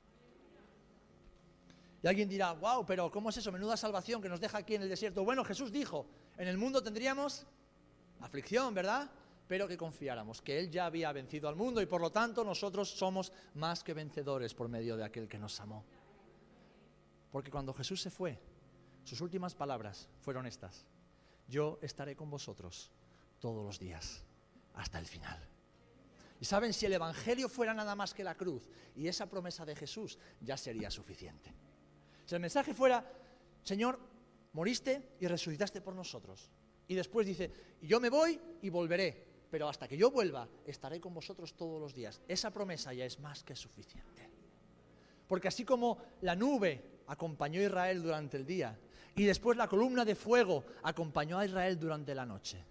Y alguien dirá, wow, pero ¿cómo es eso? Menuda salvación que nos deja aquí en el desierto. Bueno, Jesús dijo, en el mundo tendríamos aflicción, ¿verdad? Pero que confiáramos, que Él ya había vencido al mundo y por lo tanto nosotros somos más que vencedores por medio de aquel que nos amó. Porque cuando Jesús se fue, sus últimas palabras fueron estas. Yo estaré con vosotros todos los días hasta el final. Y saben, si el Evangelio fuera nada más que la cruz y esa promesa de Jesús, ya sería suficiente. Si el mensaje fuera, Señor, moriste y resucitaste por nosotros. Y después dice, yo me voy y volveré, pero hasta que yo vuelva, estaré con vosotros todos los días. Esa promesa ya es más que suficiente. Porque así como la nube acompañó a Israel durante el día y después la columna de fuego acompañó a Israel durante la noche,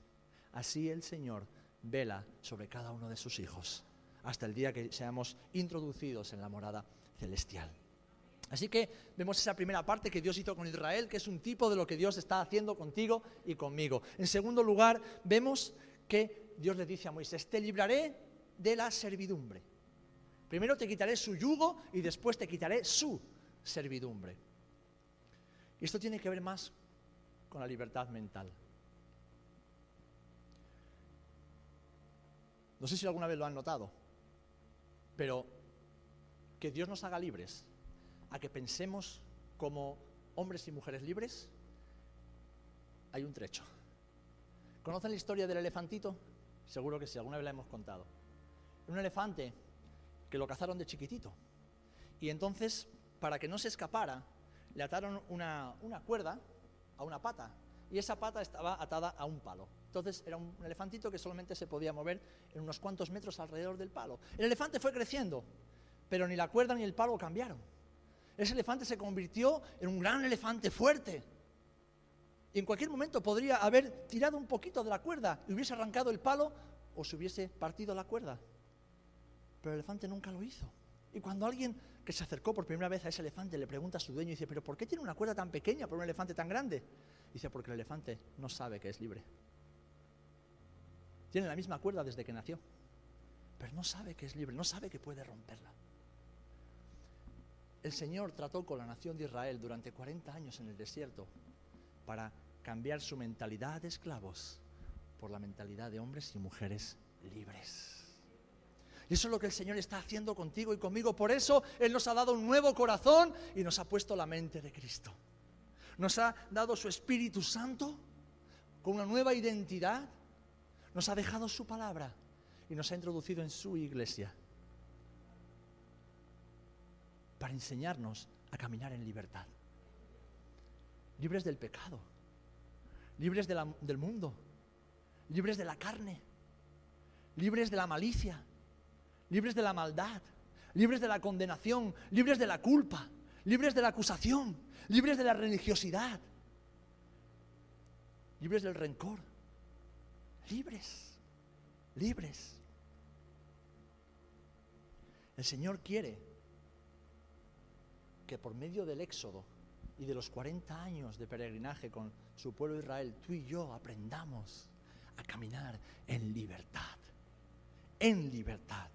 así el Señor vela sobre cada uno de sus hijos hasta el día que seamos introducidos en la morada celestial. Así que vemos esa primera parte que Dios hizo con Israel, que es un tipo de lo que Dios está haciendo contigo y conmigo. En segundo lugar, vemos que Dios le dice a Moisés, te libraré de la servidumbre. Primero te quitaré su yugo y después te quitaré su servidumbre. Y esto tiene que ver más con la libertad mental. No sé si alguna vez lo han notado, pero que Dios nos haga libres, a que pensemos como hombres y mujeres libres, hay un trecho. ¿Conocen la historia del elefantito? Seguro que sí, alguna vez la hemos contado. Un elefante que lo cazaron de chiquitito. Y entonces, para que no se escapara, le ataron una, una cuerda a una pata. Y esa pata estaba atada a un palo. Entonces era un elefantito que solamente se podía mover en unos cuantos metros alrededor del palo. El elefante fue creciendo, pero ni la cuerda ni el palo cambiaron. Ese elefante se convirtió en un gran elefante fuerte. Y en cualquier momento podría haber tirado un poquito de la cuerda y hubiese arrancado el palo o se hubiese partido la cuerda. Pero el elefante nunca lo hizo. Y cuando alguien que se acercó por primera vez a ese elefante le pregunta a su dueño y dice, pero ¿por qué tiene una cuerda tan pequeña por un elefante tan grande? Dice, porque el elefante no sabe que es libre. Tiene la misma cuerda desde que nació, pero no sabe que es libre, no sabe que puede romperla. El Señor trató con la nación de Israel durante 40 años en el desierto para cambiar su mentalidad de esclavos por la mentalidad de hombres y mujeres libres. Y eso es lo que el Señor está haciendo contigo y conmigo. Por eso Él nos ha dado un nuevo corazón y nos ha puesto la mente de Cristo. Nos ha dado su Espíritu Santo con una nueva identidad nos ha dejado su palabra y nos ha introducido en su iglesia para enseñarnos a caminar en libertad, libres del pecado, libres del mundo, libres de la carne, libres de la malicia, libres de la maldad, libres de la condenación, libres de la culpa, libres de la acusación, libres de la religiosidad, libres del rencor libres, libres. El Señor quiere que por medio del éxodo y de los 40 años de peregrinaje con su pueblo Israel, tú y yo aprendamos a caminar en libertad, en libertad.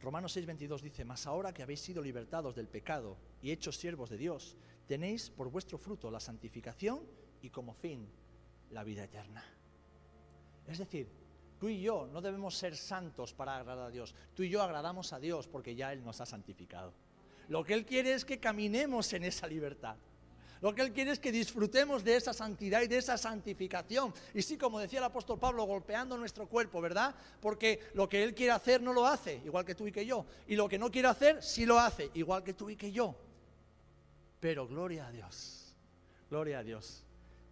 Romanos 6:22 dice, mas ahora que habéis sido libertados del pecado y hechos siervos de Dios, tenéis por vuestro fruto la santificación y como fin la vida eterna. Es decir, tú y yo no debemos ser santos para agradar a Dios, tú y yo agradamos a Dios porque ya Él nos ha santificado. Lo que Él quiere es que caminemos en esa libertad. Lo que Él quiere es que disfrutemos de esa santidad y de esa santificación. Y sí, como decía el apóstol Pablo, golpeando nuestro cuerpo, ¿verdad? Porque lo que Él quiere hacer no lo hace, igual que tú y que yo. Y lo que no quiere hacer, sí lo hace, igual que tú y que yo. Pero gloria a Dios, gloria a Dios,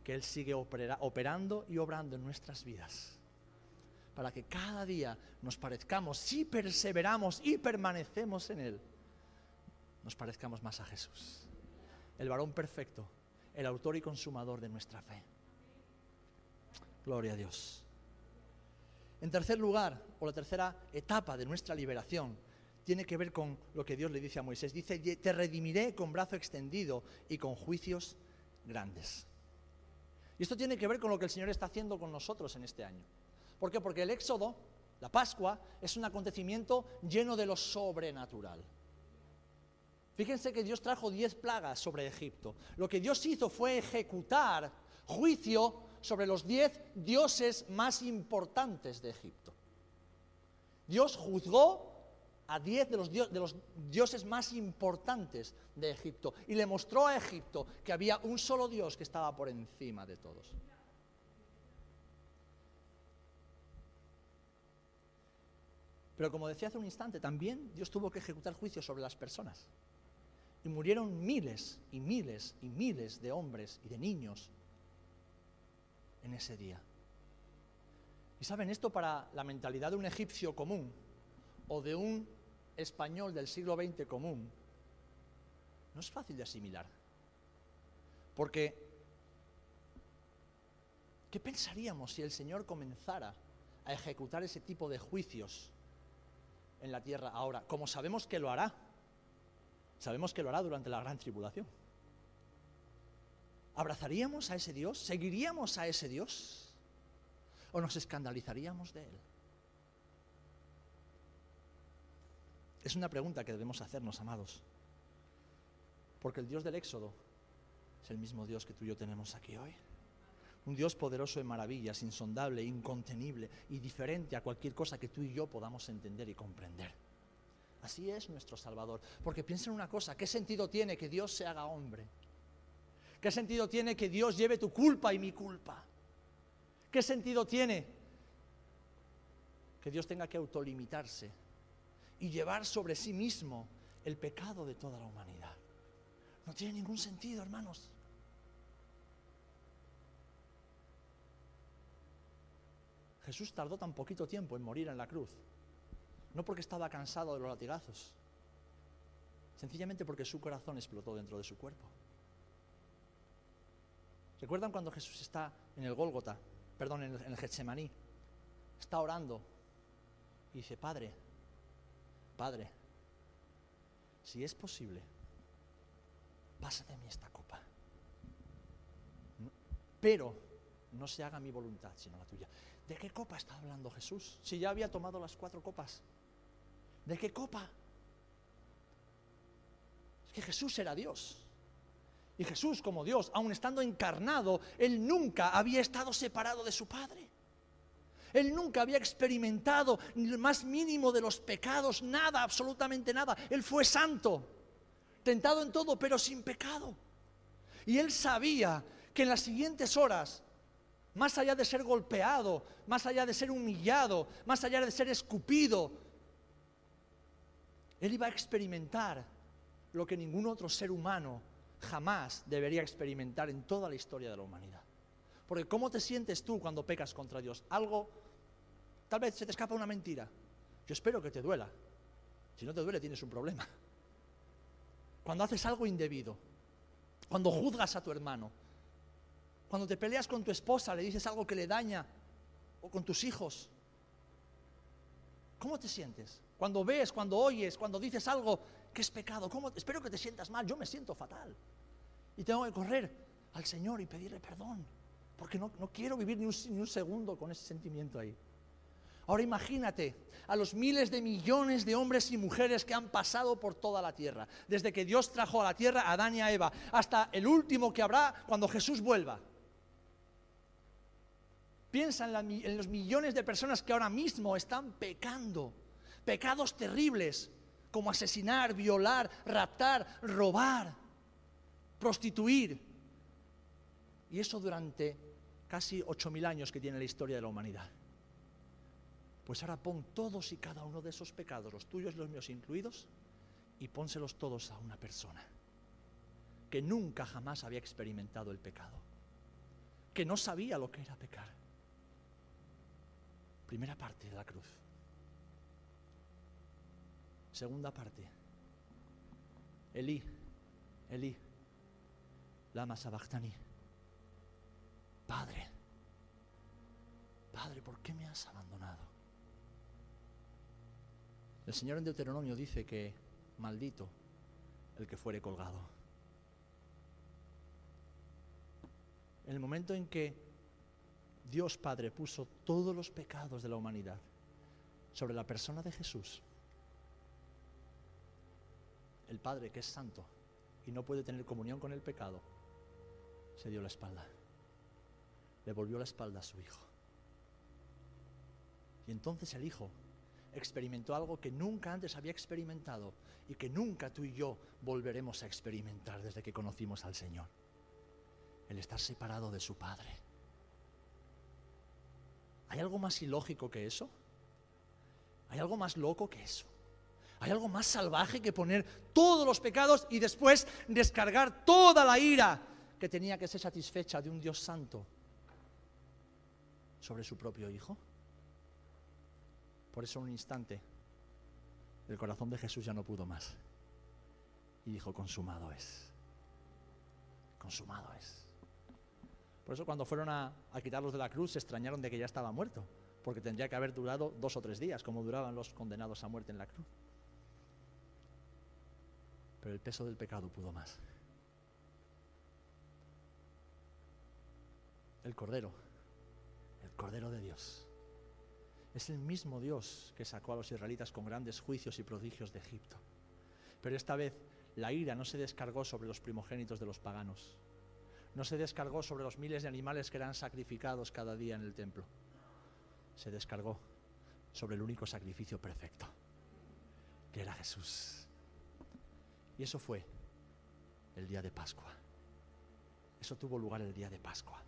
que Él sigue operando y obrando en nuestras vidas. Para que cada día nos parezcamos, si perseveramos y permanecemos en Él, nos parezcamos más a Jesús el varón perfecto, el autor y consumador de nuestra fe. Gloria a Dios. En tercer lugar, o la tercera etapa de nuestra liberación, tiene que ver con lo que Dios le dice a Moisés. Dice, te redimiré con brazo extendido y con juicios grandes. Y esto tiene que ver con lo que el Señor está haciendo con nosotros en este año. ¿Por qué? Porque el Éxodo, la Pascua, es un acontecimiento lleno de lo sobrenatural. Fíjense que Dios trajo diez plagas sobre Egipto. Lo que Dios hizo fue ejecutar juicio sobre los diez dioses más importantes de Egipto. Dios juzgó a diez de los, de los, dioses más importantes de Egipto y le mostró a Egipto que había un solo Dios que estaba por encima de todos. Pero como decía hace un instante, también Dios tuvo que ejecutar juicio sobre las personas. Y murieron miles y miles y miles de hombres y de niños en ese día. Y saben, esto para la mentalidad de un egipcio común o de un español del siglo XX común, no es fácil de asimilar. Porque, ¿qué pensaríamos si el Señor comenzara a ejecutar ese tipo de juicios en la tierra ahora? Como sabemos que lo hará, Sabemos que lo hará durante la gran tribulación. ¿Abrazaríamos a ese Dios? ¿Seguiríamos a ese Dios? ¿O nos escandalizaríamos de Él? Es una pregunta que debemos hacernos, amados. Porque el Dios del Éxodo es el mismo Dios que tú y yo tenemos aquí hoy. Un Dios poderoso en maravillas, insondable, incontenible y diferente a cualquier cosa que tú y yo podamos entender y comprender. Así es nuestro Salvador. Porque piensa en una cosa, ¿qué sentido tiene que Dios se haga hombre? ¿Qué sentido tiene que Dios lleve tu culpa y mi culpa? ¿Qué sentido tiene que Dios tenga que autolimitarse y llevar sobre sí mismo el pecado de toda la humanidad? No tiene ningún sentido, hermanos. Jesús tardó tan poquito tiempo en morir en la cruz no porque estaba cansado de los latigazos, sencillamente porque su corazón explotó dentro de su cuerpo. ¿Recuerdan cuando Jesús está en el Gólgota, perdón, en el, Getsemaní? Está orando y dice, Padre, Padre, si es posible, pasa de mí esta copa. pero no se haga mi voluntad, sino la tuya. ¿De qué copa está hablando Jesús? Si ya había tomado las cuatro copas. ¿De qué copa? Es que Jesús era Dios. Y Jesús como Dios, aun estando encarnado, Él nunca había estado separado de su Padre. Él nunca había experimentado el más mínimo de los pecados, nada, absolutamente nada. Él fue santo, tentado en todo, pero sin pecado. Y él sabía que en las siguientes horas, más allá de ser golpeado, más allá de ser humillado, más allá de ser escupido, él iba a experimentar lo que ningún otro ser humano jamás debería experimentar en toda la historia de la humanidad. Porque ¿cómo te sientes tú cuando pecas contra Dios? Algo, tal vez se te escapa una mentira. Yo espero que te duela. Si no te duele tienes un problema. Cuando haces algo indebido, cuando juzgas a tu hermano, cuando te peleas con tu esposa, le dices algo que le daña, o con tus hijos, ¿cómo te sientes? cuando ves, cuando oyes, cuando dices algo que es pecado. ¿Cómo? Espero que te sientas mal, yo me siento fatal. Y tengo que correr al Señor y pedirle perdón, porque no, quiero vivir ni un segundo con ese sentimiento ahí. Ahora imagínate a los miles de millones de hombres y mujeres que han pasado por toda la tierra, desde que Dios trajo a la tierra a Adán y a Eva, hasta el último que habrá cuando Jesús vuelva. Piensa en, los millones de personas que ahora mismo están pecando, pecados terribles, como asesinar, violar, raptar, robar, prostituir. Y eso durante casi ocho mil años que tiene la historia de la humanidad. Pues ahora pon todos y cada uno de esos pecados, los tuyos y los míos incluidos, y pónselos todos a una persona que nunca jamás había experimentado el pecado, que no sabía lo que era pecar. Primera parte de la cruz. Segunda parte. Elí, Elí, lama sabachthani. Padre, Padre, ¿por qué me has abandonado? El Señor en Deuteronomio dice que maldito el que fuere colgado. En el momento en que Dios Padre puso todos los pecados de la humanidad sobre la persona de Jesús, el Padre que es santo y no puede tener comunión con el pecado, se dio la espalda. Le volvió la espalda a su Hijo. Y entonces el Hijo experimentó algo que nunca antes había experimentado y que nunca tú y yo volveremos a experimentar desde que conocimos al Señor. El estar separado de su Padre. ¿Hay algo más ilógico que eso? ¿Hay algo más loco que eso? ¿Hay algo más salvaje que poner todos los pecados y después descargar toda la ira que tenía que ser satisfecha de un Dios santo sobre su propio Hijo? Por eso en un instante el corazón de Jesús ya no pudo más. Y dijo, consumado es. Consumado es. Por eso cuando fueron a, quitarlos de la cruz se extrañaron de que ya estaba muerto, porque tendría que haber durado dos o tres días, como duraban los condenados a muerte en la cruz. Pero el peso del pecado pudo más. El Cordero, el Cordero de Dios es el mismo Dios que sacó a los israelitas con grandes juicios y prodigios de Egipto. Pero esta vez la ira no se descargó sobre los primogénitos de los paganos. No se descargó sobre los miles de animales que eran sacrificados cada día en el templo. Se descargó sobre el único sacrificio perfecto, que era Jesús. Y eso fue el día de Pascua. Eso tuvo lugar el día de Pascua.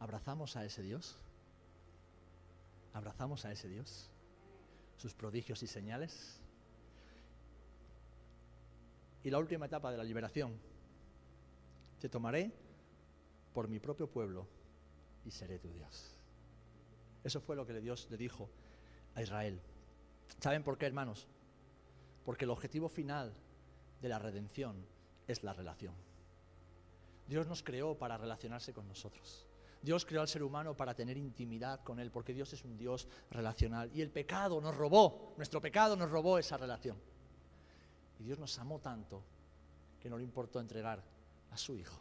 ¿Abrazamos a ese Dios? ¿Abrazamos a ese Dios? ¿Sus prodigios y señales? Y la última etapa de la liberación. Te tomaré por mi propio pueblo y seré tu Dios. Eso fue lo que Dios le dijo a Israel. ¿Saben por qué, hermanos? Porque el objetivo final de la redención es la relación. Dios nos creó para relacionarse con nosotros. Dios creó al ser humano para tener intimidad con Él, porque Dios es un Dios relacional. Y el pecado nos robó, nuestro pecado nos robó esa relación. Y Dios nos amó tanto que no le importó entregar a su Hijo.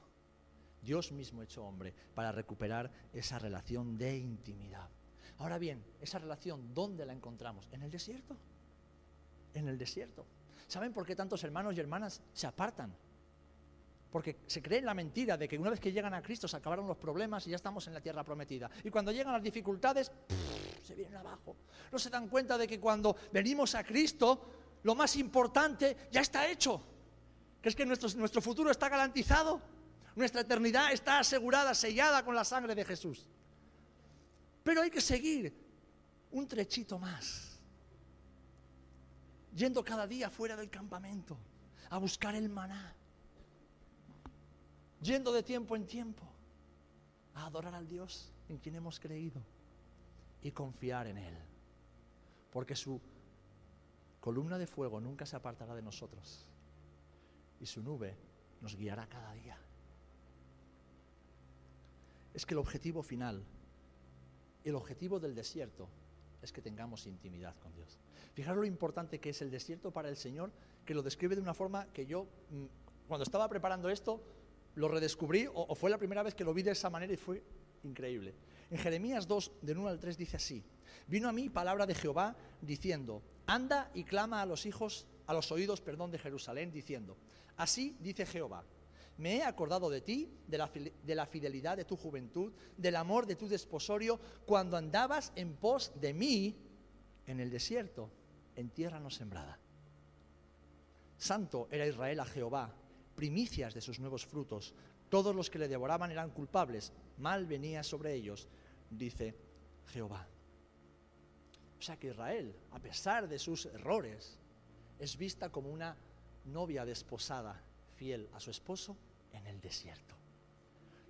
Dios mismo hecho hombre para recuperar esa relación de intimidad. Ahora bien, esa relación, ¿dónde la encontramos? En el desierto. En el desierto. ¿Saben por qué tantos hermanos y hermanas se apartan? Porque se cree en la mentira de que una vez que llegan a Cristo se acabaron los problemas y ya estamos en la tierra prometida. Y cuando llegan las dificultades, se vienen abajo. No se dan cuenta de que cuando venimos a Cristo, lo más importante ya está hecho. Que es que nuestro, nuestro futuro está garantizado. Nuestra eternidad está asegurada, sellada con la sangre de Jesús. Pero hay que seguir un trechito más. Yendo cada día fuera del campamento a buscar el maná yendo de tiempo en tiempo a adorar al Dios en quien hemos creído y confiar en Él. Porque su columna de fuego nunca se apartará de nosotros y su nube nos guiará cada día. Es que el objetivo final, el objetivo del desierto, es que tengamos intimidad con Dios. Fijaros lo importante que es el desierto para el Señor, que lo describe de una forma que yo, mm, cuando estaba preparando esto, lo redescubrí o, fue la primera vez que lo vi de esa manera y fue increíble. En Jeremías 2, del 1 al 3 dice así, vino a mí palabra de Jehová diciendo, anda y clama a los hijos, a los oídos, perdón, de Jerusalén, diciendo, así dice Jehová, me he acordado de ti, de la, de la, fidelidad de tu juventud, del amor de tu desposorio, cuando andabas en pos de mí en el desierto, en tierra no sembrada. Santo era Israel a Jehová, primicias de sus nuevos frutos. Todos los que le devoraban eran culpables, mal venía sobre ellos, dice Jehová. O sea que Israel, a pesar de sus errores, es vista como una novia desposada, fiel a su esposo en el desierto.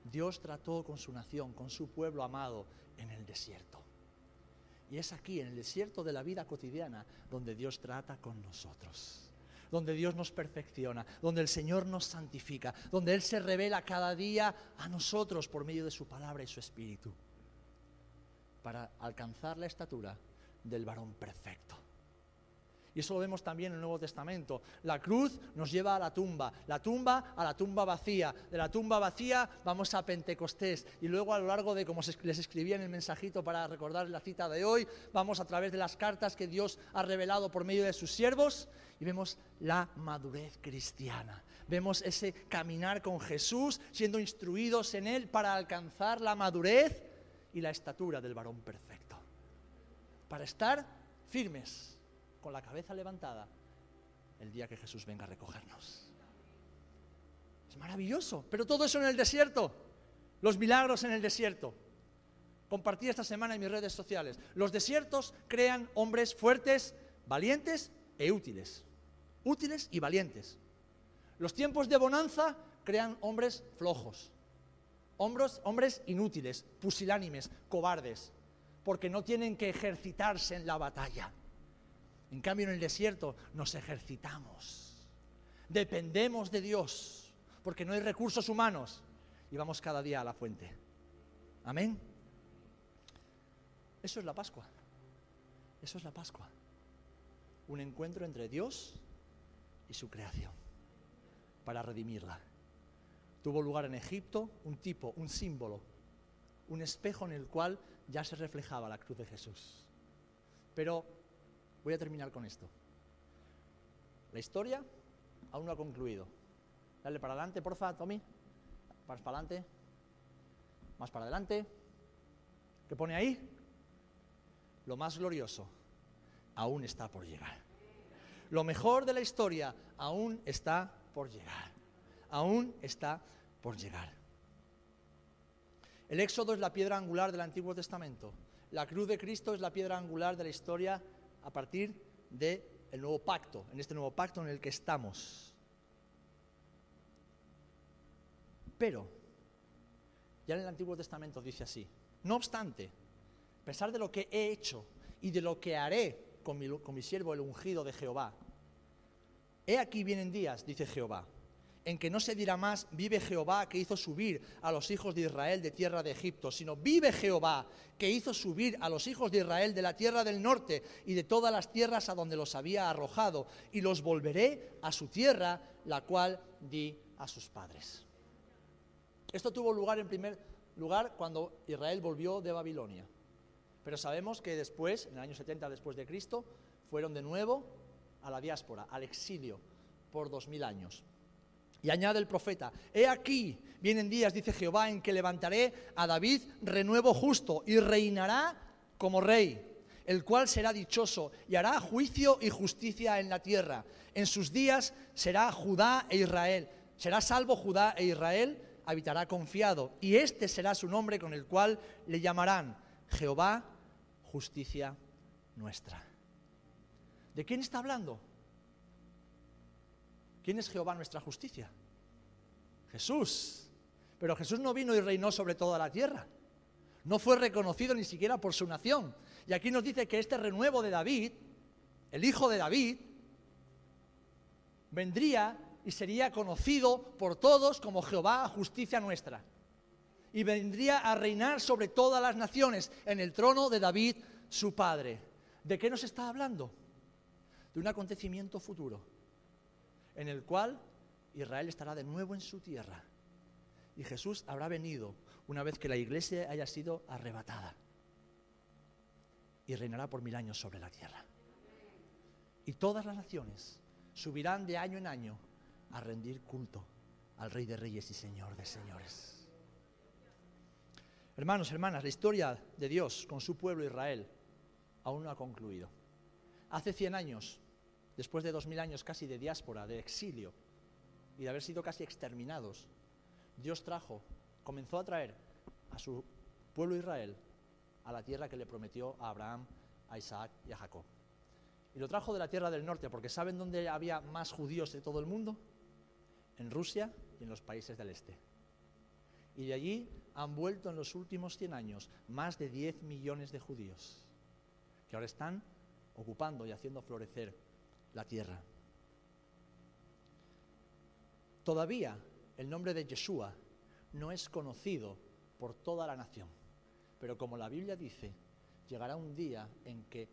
Dios trató con su nación, con su pueblo amado en el desierto. Y es aquí, en el desierto de la vida cotidiana, donde Dios trata con nosotros donde Dios nos perfecciona, donde el Señor nos santifica, donde Él se revela cada día a nosotros por medio de su palabra y su espíritu, para alcanzar la estatura del varón perfecto. Y eso lo vemos también en el Nuevo Testamento. La cruz nos lleva a la tumba, la tumba a la tumba vacía, de la tumba vacía vamos a Pentecostés y luego a lo largo de, como les escribía en el mensajito para recordar la cita de hoy, vamos a través de las cartas que Dios ha revelado por medio de sus siervos y vemos la madurez cristiana. Vemos ese caminar con Jesús, siendo instruidos en Él para alcanzar la madurez y la estatura del varón perfecto. Para estar firmes con la cabeza levantada el día que Jesús venga a recogernos. Es maravilloso, pero todo eso en el desierto, los milagros en el desierto. Compartí esta semana en mis redes sociales. Los desiertos crean hombres fuertes, valientes e útiles. Útiles y valientes. Los tiempos de bonanza crean hombres flojos, hombres, hombres inútiles, pusilánimes, cobardes, porque no tienen que ejercitarse en la batalla. En cambio, en el desierto nos ejercitamos. Dependemos de Dios, porque no hay recursos humanos y vamos cada día a la fuente. Amén. Eso es la Pascua. Eso es la Pascua. Un encuentro entre Dios y su creación para redimirla. Tuvo lugar en Egipto un tipo, un símbolo, un espejo en el cual ya se reflejaba la cruz de Jesús. Pero Voy a terminar con esto. La historia aún no ha concluido. Dale para adelante, porfa, Tommy. Más para adelante. Más para adelante. ¿Qué pone ahí? Lo más glorioso aún está por llegar. Lo mejor de la historia aún está por llegar. Aún está por llegar. El Éxodo es la piedra angular del Antiguo Testamento. La cruz de Cristo es la piedra angular de la historia a partir del nuevo pacto, en este nuevo pacto en el que estamos. Pero, ya en el Antiguo Testamento dice así, no obstante, a pesar de lo que he hecho y de lo que haré con mi siervo el ungido de Jehová, he aquí vienen días, dice Jehová, en que no se dirá más, vive Jehová que hizo subir a los hijos de Israel de tierra de Egipto, sino vive Jehová que hizo subir a los hijos de Israel de la tierra del norte y de todas las tierras a donde los había arrojado, y los volveré a su tierra, la cual di a sus padres. Esto tuvo lugar en primer lugar cuando Israel volvió de Babilonia. Pero sabemos que después, en el año 70 después de Cristo, fueron de nuevo a la diáspora, al exilio, por dos mil años. Y añade el profeta, he aquí, vienen días, dice Jehová, en que levantaré a David renuevo justo y reinará como rey, el cual será dichoso y hará juicio y justicia en la tierra. En sus días será Judá e Israel, será salvo Judá e Israel, habitará confiado, y este será su nombre con el cual le llamarán Jehová, justicia nuestra. ¿De quién está hablando? ¿Quién es Jehová nuestra justicia? Jesús. Pero Jesús no vino y reinó sobre toda la tierra. No fue reconocido ni siquiera por su nación. Y aquí nos dice que este renuevo de David, el hijo de David, vendría y sería conocido por todos como Jehová, justicia nuestra. Y vendría a reinar sobre todas las naciones en el trono de David, su padre. ¿De qué nos está hablando? De un acontecimiento futuro, en el cual Israel estará de nuevo en su tierra. Y Jesús habrá venido una vez que la iglesia haya sido arrebatada. Y reinará por mil años sobre la tierra. Y todas las naciones subirán de año en año a rendir culto al Rey de Reyes y Señor de Señores. Hermanos, hermanas, la historia de Dios con su pueblo Israel aún no ha concluido. Hace 100 años, después de 2000 años casi de diáspora, de exilio y de haber sido casi exterminados, Dios trajo, comenzó a traer a su pueblo Israel a la tierra que le prometió a Abraham, a Isaac y a Jacob. Y lo trajo de la tierra del norte, porque ¿saben dónde había más judíos de todo el mundo? En Rusia y en los países del este. Y de allí han vuelto en los últimos 100 años más de 10 millones de judíos, que ahora están ocupando y haciendo florecer la tierra. Todavía el nombre de Yeshua no es conocido por toda la nación, pero como la Biblia dice, llegará un día en que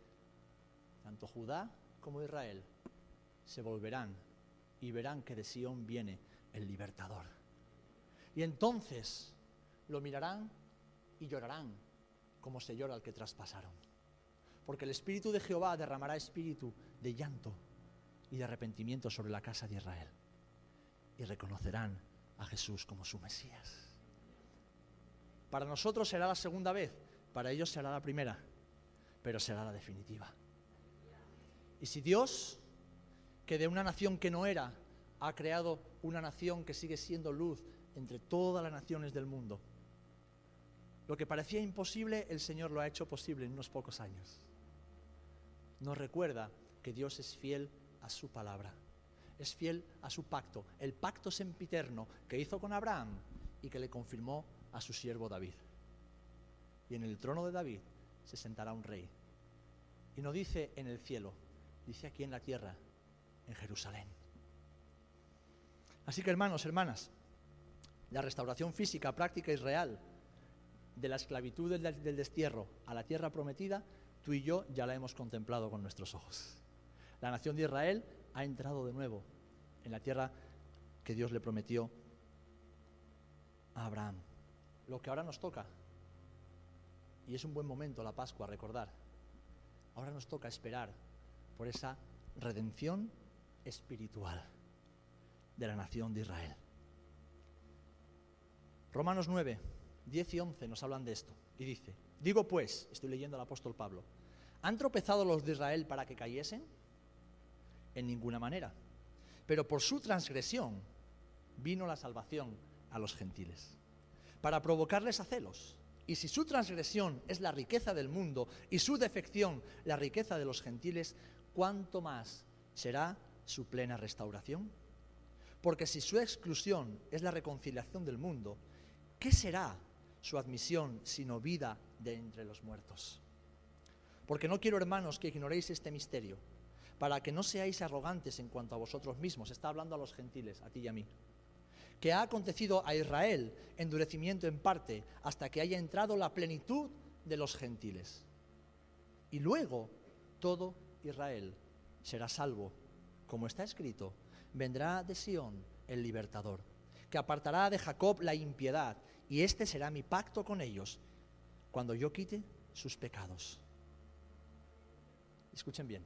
tanto Judá como Israel se volverán y verán que de Sión viene el libertador. Y entonces lo mirarán y llorarán como se llora al que traspasaron. Porque el Espíritu de Jehová derramará espíritu de llanto y de arrepentimiento sobre la casa de Israel. Y reconocerán a Jesús como su Mesías. Para nosotros será la segunda vez, para ellos será la primera, pero será la definitiva. Y si Dios, que de una nación que no era, ha creado una nación que sigue siendo luz entre todas las naciones del mundo, lo que parecía imposible, el Señor lo ha hecho posible en unos pocos años. Nos recuerda que Dios es fiel a su palabra, es fiel a su pacto, el pacto sempiterno que hizo con Abraham y que le confirmó a su siervo David. Y en el trono de David se sentará un rey. Y no dice en el cielo, dice aquí en la tierra, en Jerusalén. Así que hermanos, hermanas, la restauración física, práctica y real de la esclavitud del, del, destierro a la tierra prometida, tú y yo ya la hemos contemplado con nuestros ojos. La nación de Israel ha entrado de nuevo en la tierra que Dios le prometió a Abraham. Lo que ahora nos toca, y es un buen momento la Pascua, recordar, ahora nos toca esperar por esa redención espiritual de la nación de Israel. Romanos 9, 10 y 11 nos hablan de esto. Y dice, digo pues, estoy leyendo al apóstol Pablo, ¿han tropezado los de Israel para que cayesen? En ninguna manera. Pero por su transgresión vino la salvación a los gentiles, para provocarles a celos. Y si su transgresión es la riqueza del mundo y su defección la riqueza de los gentiles, ¿cuánto más será su plena restauración? Porque si su exclusión es la reconciliación del mundo, ¿qué será su admisión sino vida de entre los muertos. Porque no quiero, hermanos, que ignoréis este misterio, para que no seáis arrogantes en cuanto a vosotros mismos. Está hablando a los gentiles, a ti y a mí. Que ha acontecido a Israel endurecimiento en parte hasta que haya entrado la plenitud de los gentiles. Y luego todo Israel será salvo. Como está escrito, vendrá de Sión el libertador, que apartará de Jacob la impiedad y este será mi pacto con ellos cuando yo quite sus pecados. Escuchen bien,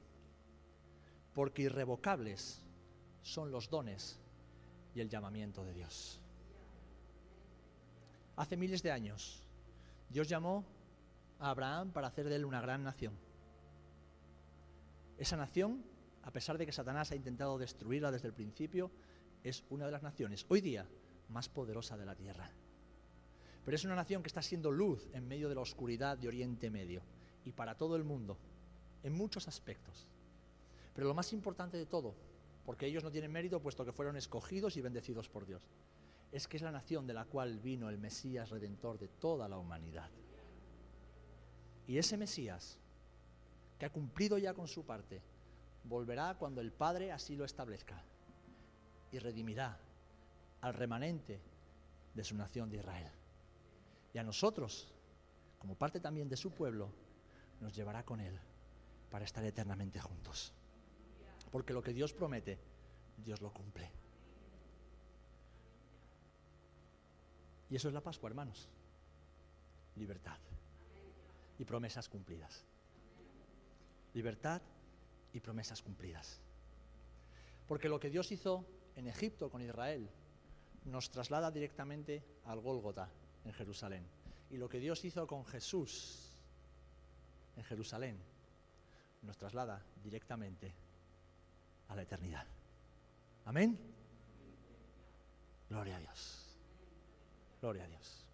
porque irrevocables son los dones y el llamamiento de Dios. Hace miles de años, Dios llamó a Abraham para hacer de él una gran nación. Esa nación, a pesar de que Satanás ha intentado destruirla desde el principio, es una de las naciones hoy día más poderosa de la tierra. Pero es una nación que está siendo luz en medio de la oscuridad de Oriente Medio y para todo el mundo, en muchos aspectos. Pero lo más importante de todo, porque ellos no tienen mérito puesto que fueron escogidos y bendecidos por Dios, es que es la nación de la cual vino el Mesías redentor de toda la humanidad. Y ese Mesías, que ha cumplido ya con su parte, volverá cuando el Padre así lo establezca y redimirá al remanente de su nación de Israel. Y a nosotros, como parte también de su pueblo, nos llevará con Él para estar eternamente juntos. Porque lo que Dios promete, Dios lo cumple. Y eso es la Pascua, hermanos. Libertad y promesas cumplidas. Libertad y promesas cumplidas. Porque lo que Dios hizo en Egipto con Israel nos traslada directamente al Gólgota en Jerusalén. Y lo que Dios hizo con Jesús en Jerusalén nos traslada directamente a la eternidad. Amén. Gloria a Dios. Gloria a Dios.